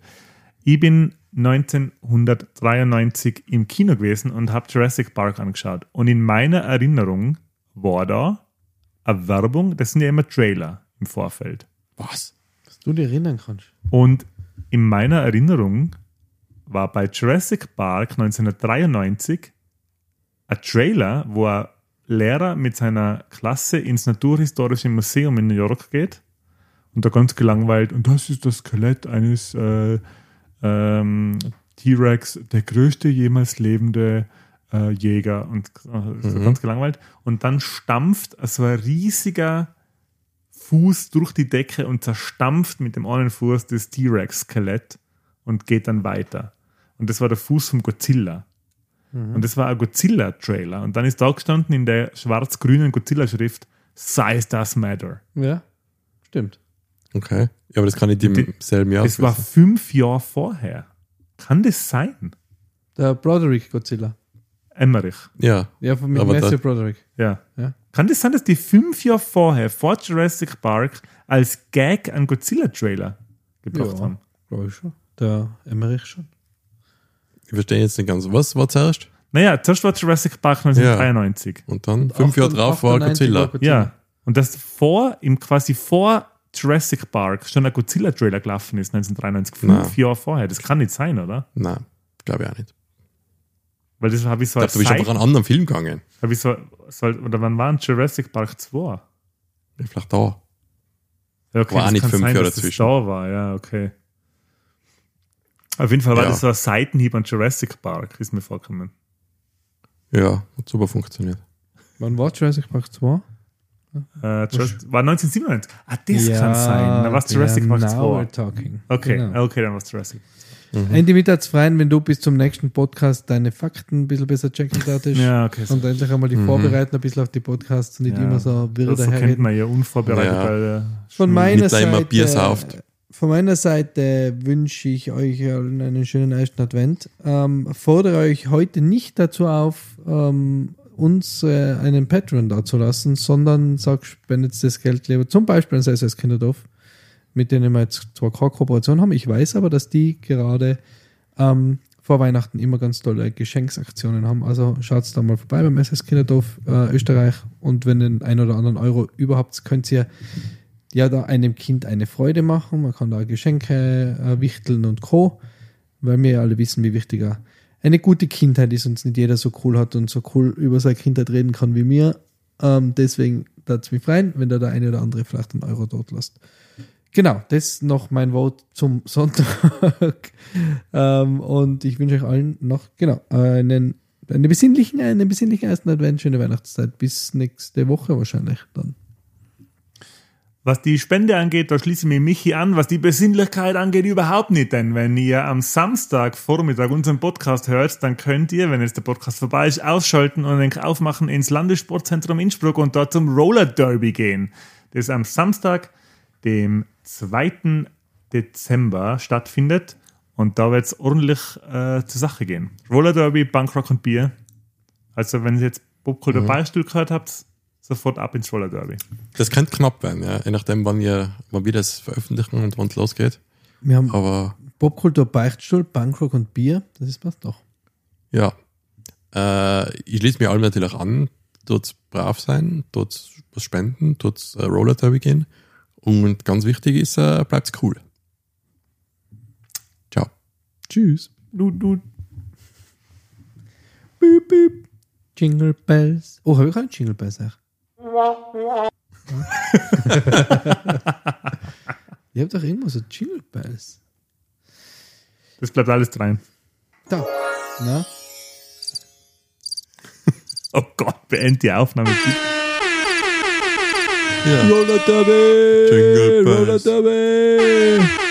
Ich bin 1993 im Kino gewesen und habe Jurassic Park angeschaut. Und in meiner Erinnerung war da eine Werbung, das sind ja immer Trailer im Vorfeld. Was? Dass du dich erinnern kannst. Und in meiner Erinnerung war bei Jurassic Park 1993 ein Trailer, wo ein Lehrer mit seiner Klasse ins Naturhistorische Museum in New York geht und da ganz gelangweilt, und das ist das Skelett eines äh, ähm, T-Rex, der größte jemals lebende äh, Jäger und äh, Mhm. ganz gelangweilt. Und dann stampft so ein riesiger Fuß durch die Decke und zerstampft mit dem einen Fuß das T-Rex-Skelett und geht dann weiter. Und das war der Fuß vom Godzilla. Und das war ein Godzilla-Trailer. Und dann ist da gestanden in der schwarz-grünen Godzilla-Schrift, Size does matter. Ja, stimmt. Okay. Ja, aber das kann ich im Die- selben Jahr Das war fünf Jahre vorher. Kann das sein? Der Broderick Godzilla. Emmerich. Ja. Ja, von mit Aber Matthew Broderick. Ja. Ja. Kann das sein, dass die fünf Jahre vorher, vor Jurassic Park, als Gag einen Godzilla-Trailer gebracht Ja. haben? Glaube ich schon. Der Emmerich schon. Ich verstehe jetzt nicht ganz. Was war zuerst? Naja, zuerst war Jurassic Park 1993. Und dann fünf Jahre drauf war 98 Godzilla. Ja. Und das vor, im quasi vor Jurassic Park schon ein Godzilla-Trailer gelaufen ist, 1993, fünf Nein. Jahre vorher. Das kann nicht sein, oder? Nein, glaube ich auch nicht. Weil das habe ich so Ich als glaube, du bist einfach an einen anderen Film gegangen. hab ich so, so, oder wann war ein Jurassic Park 2? Ja, Vielleicht da. Ja, okay, War auch nicht fünf sein, Jahre dass das dazwischen. da war, ja, okay. Auf jeden Fall war Ja. das so ein Seitenhieb an Jurassic Park, ist mir vorgekommen. Ja, hat super funktioniert. Wann war Jurassic Park 2? Äh, Jurassic, war 1997. Ah, das kann sein. Da war es Jurassic Park now 2. we're talking. Okay, Genau. okay, dann war es Jurassic. Andy, mich hat's freuen, wenn du bis zum nächsten Podcast deine Fakten ein bisschen besser checken darfst. Ja, okay. So, Und endlich einmal die vorbereiten, ein bisschen auf die Podcasts und nicht ja. immer so wirr so kennt daherreden. man ja unvorbereitet Ja. der Von meiner Seite, Bier sauft. von meiner Seite wünsche ich euch allen einen schönen ersten Advent. Ähm, fordere euch heute nicht dazu auf, ähm, uns äh, einen Patreon dazulassen, sondern sag, spendet das Geld lieber zum Beispiel an SS Kinderdorf, mit denen wir jetzt zwar keine Kooperation haben. Ich weiß aber, dass die gerade ähm, vor Weihnachten immer ganz tolle Geschenksaktionen haben. Also schaut da mal vorbei beim SS Kinderdorf äh, Österreich und wenn den ein oder anderen Euro überhaupt, könnt ihr ja da einem Kind eine Freude machen. Man kann da Geschenke äh, wichteln und Co. Weil wir ja alle wissen, wie wichtig er- eine gute Kindheit ist und nicht jeder so cool hat und so cool über seine Kindheit reden kann wie mir. Ähm, deswegen es mich freuen, wenn da der eine oder andere vielleicht einen Euro dort lässt. Genau, das noch mein Wort zum Sonntag. ähm, und ich wünsche euch allen noch, genau, einen Eine besinnlichen, eine besinnlichen ersten Advent, schöne Weihnachtszeit. Bis nächste Woche wahrscheinlich dann. Was die Spende angeht, da schließe ich mich Michi an. Was die Besinnlichkeit angeht, überhaupt nicht. Denn wenn ihr am Samstag Vormittag unseren Podcast hört, dann könnt ihr, wenn jetzt der Podcast vorbei ist, ausschalten und den aufmachen ins Landessportzentrum Innsbruck und dort zum Roller Derby gehen. Das am Samstag, dem 2. Dezember stattfindet. Und da wird es ordentlich äh, zur Sache gehen. Roller Derby, Bankrock und Bier. Also wenn ihr jetzt Popkultur mhm. Beispiel gehört habt, sofort ab ins Roller Derby. Das könnte knapp werden, ja. Je nachdem, wann wir, wann wir das veröffentlichen und wann es losgeht. Wir haben Aber Popkultur Beichtstuhl, Bankrock und Bier. Das ist was doch. ja. Äh, ich schließe mir allem natürlich an, dort brav sein, dort was spenden, dort äh, Roller Derby gehen. Und ganz wichtig ist, äh, bleibt's cool. Ciao. Tschüss. Du, du, Büp, büp. Jingle Bells. Oh, habe ich auch einen Jingle Bells? Auch? Ihr habt doch irgendwo so Jingle Bells. das bleibt alles rein. Da. Na? Oh Gott, beend die Aufnahme. Ja. Roller Derby! Jingle Bells. Roller Derby!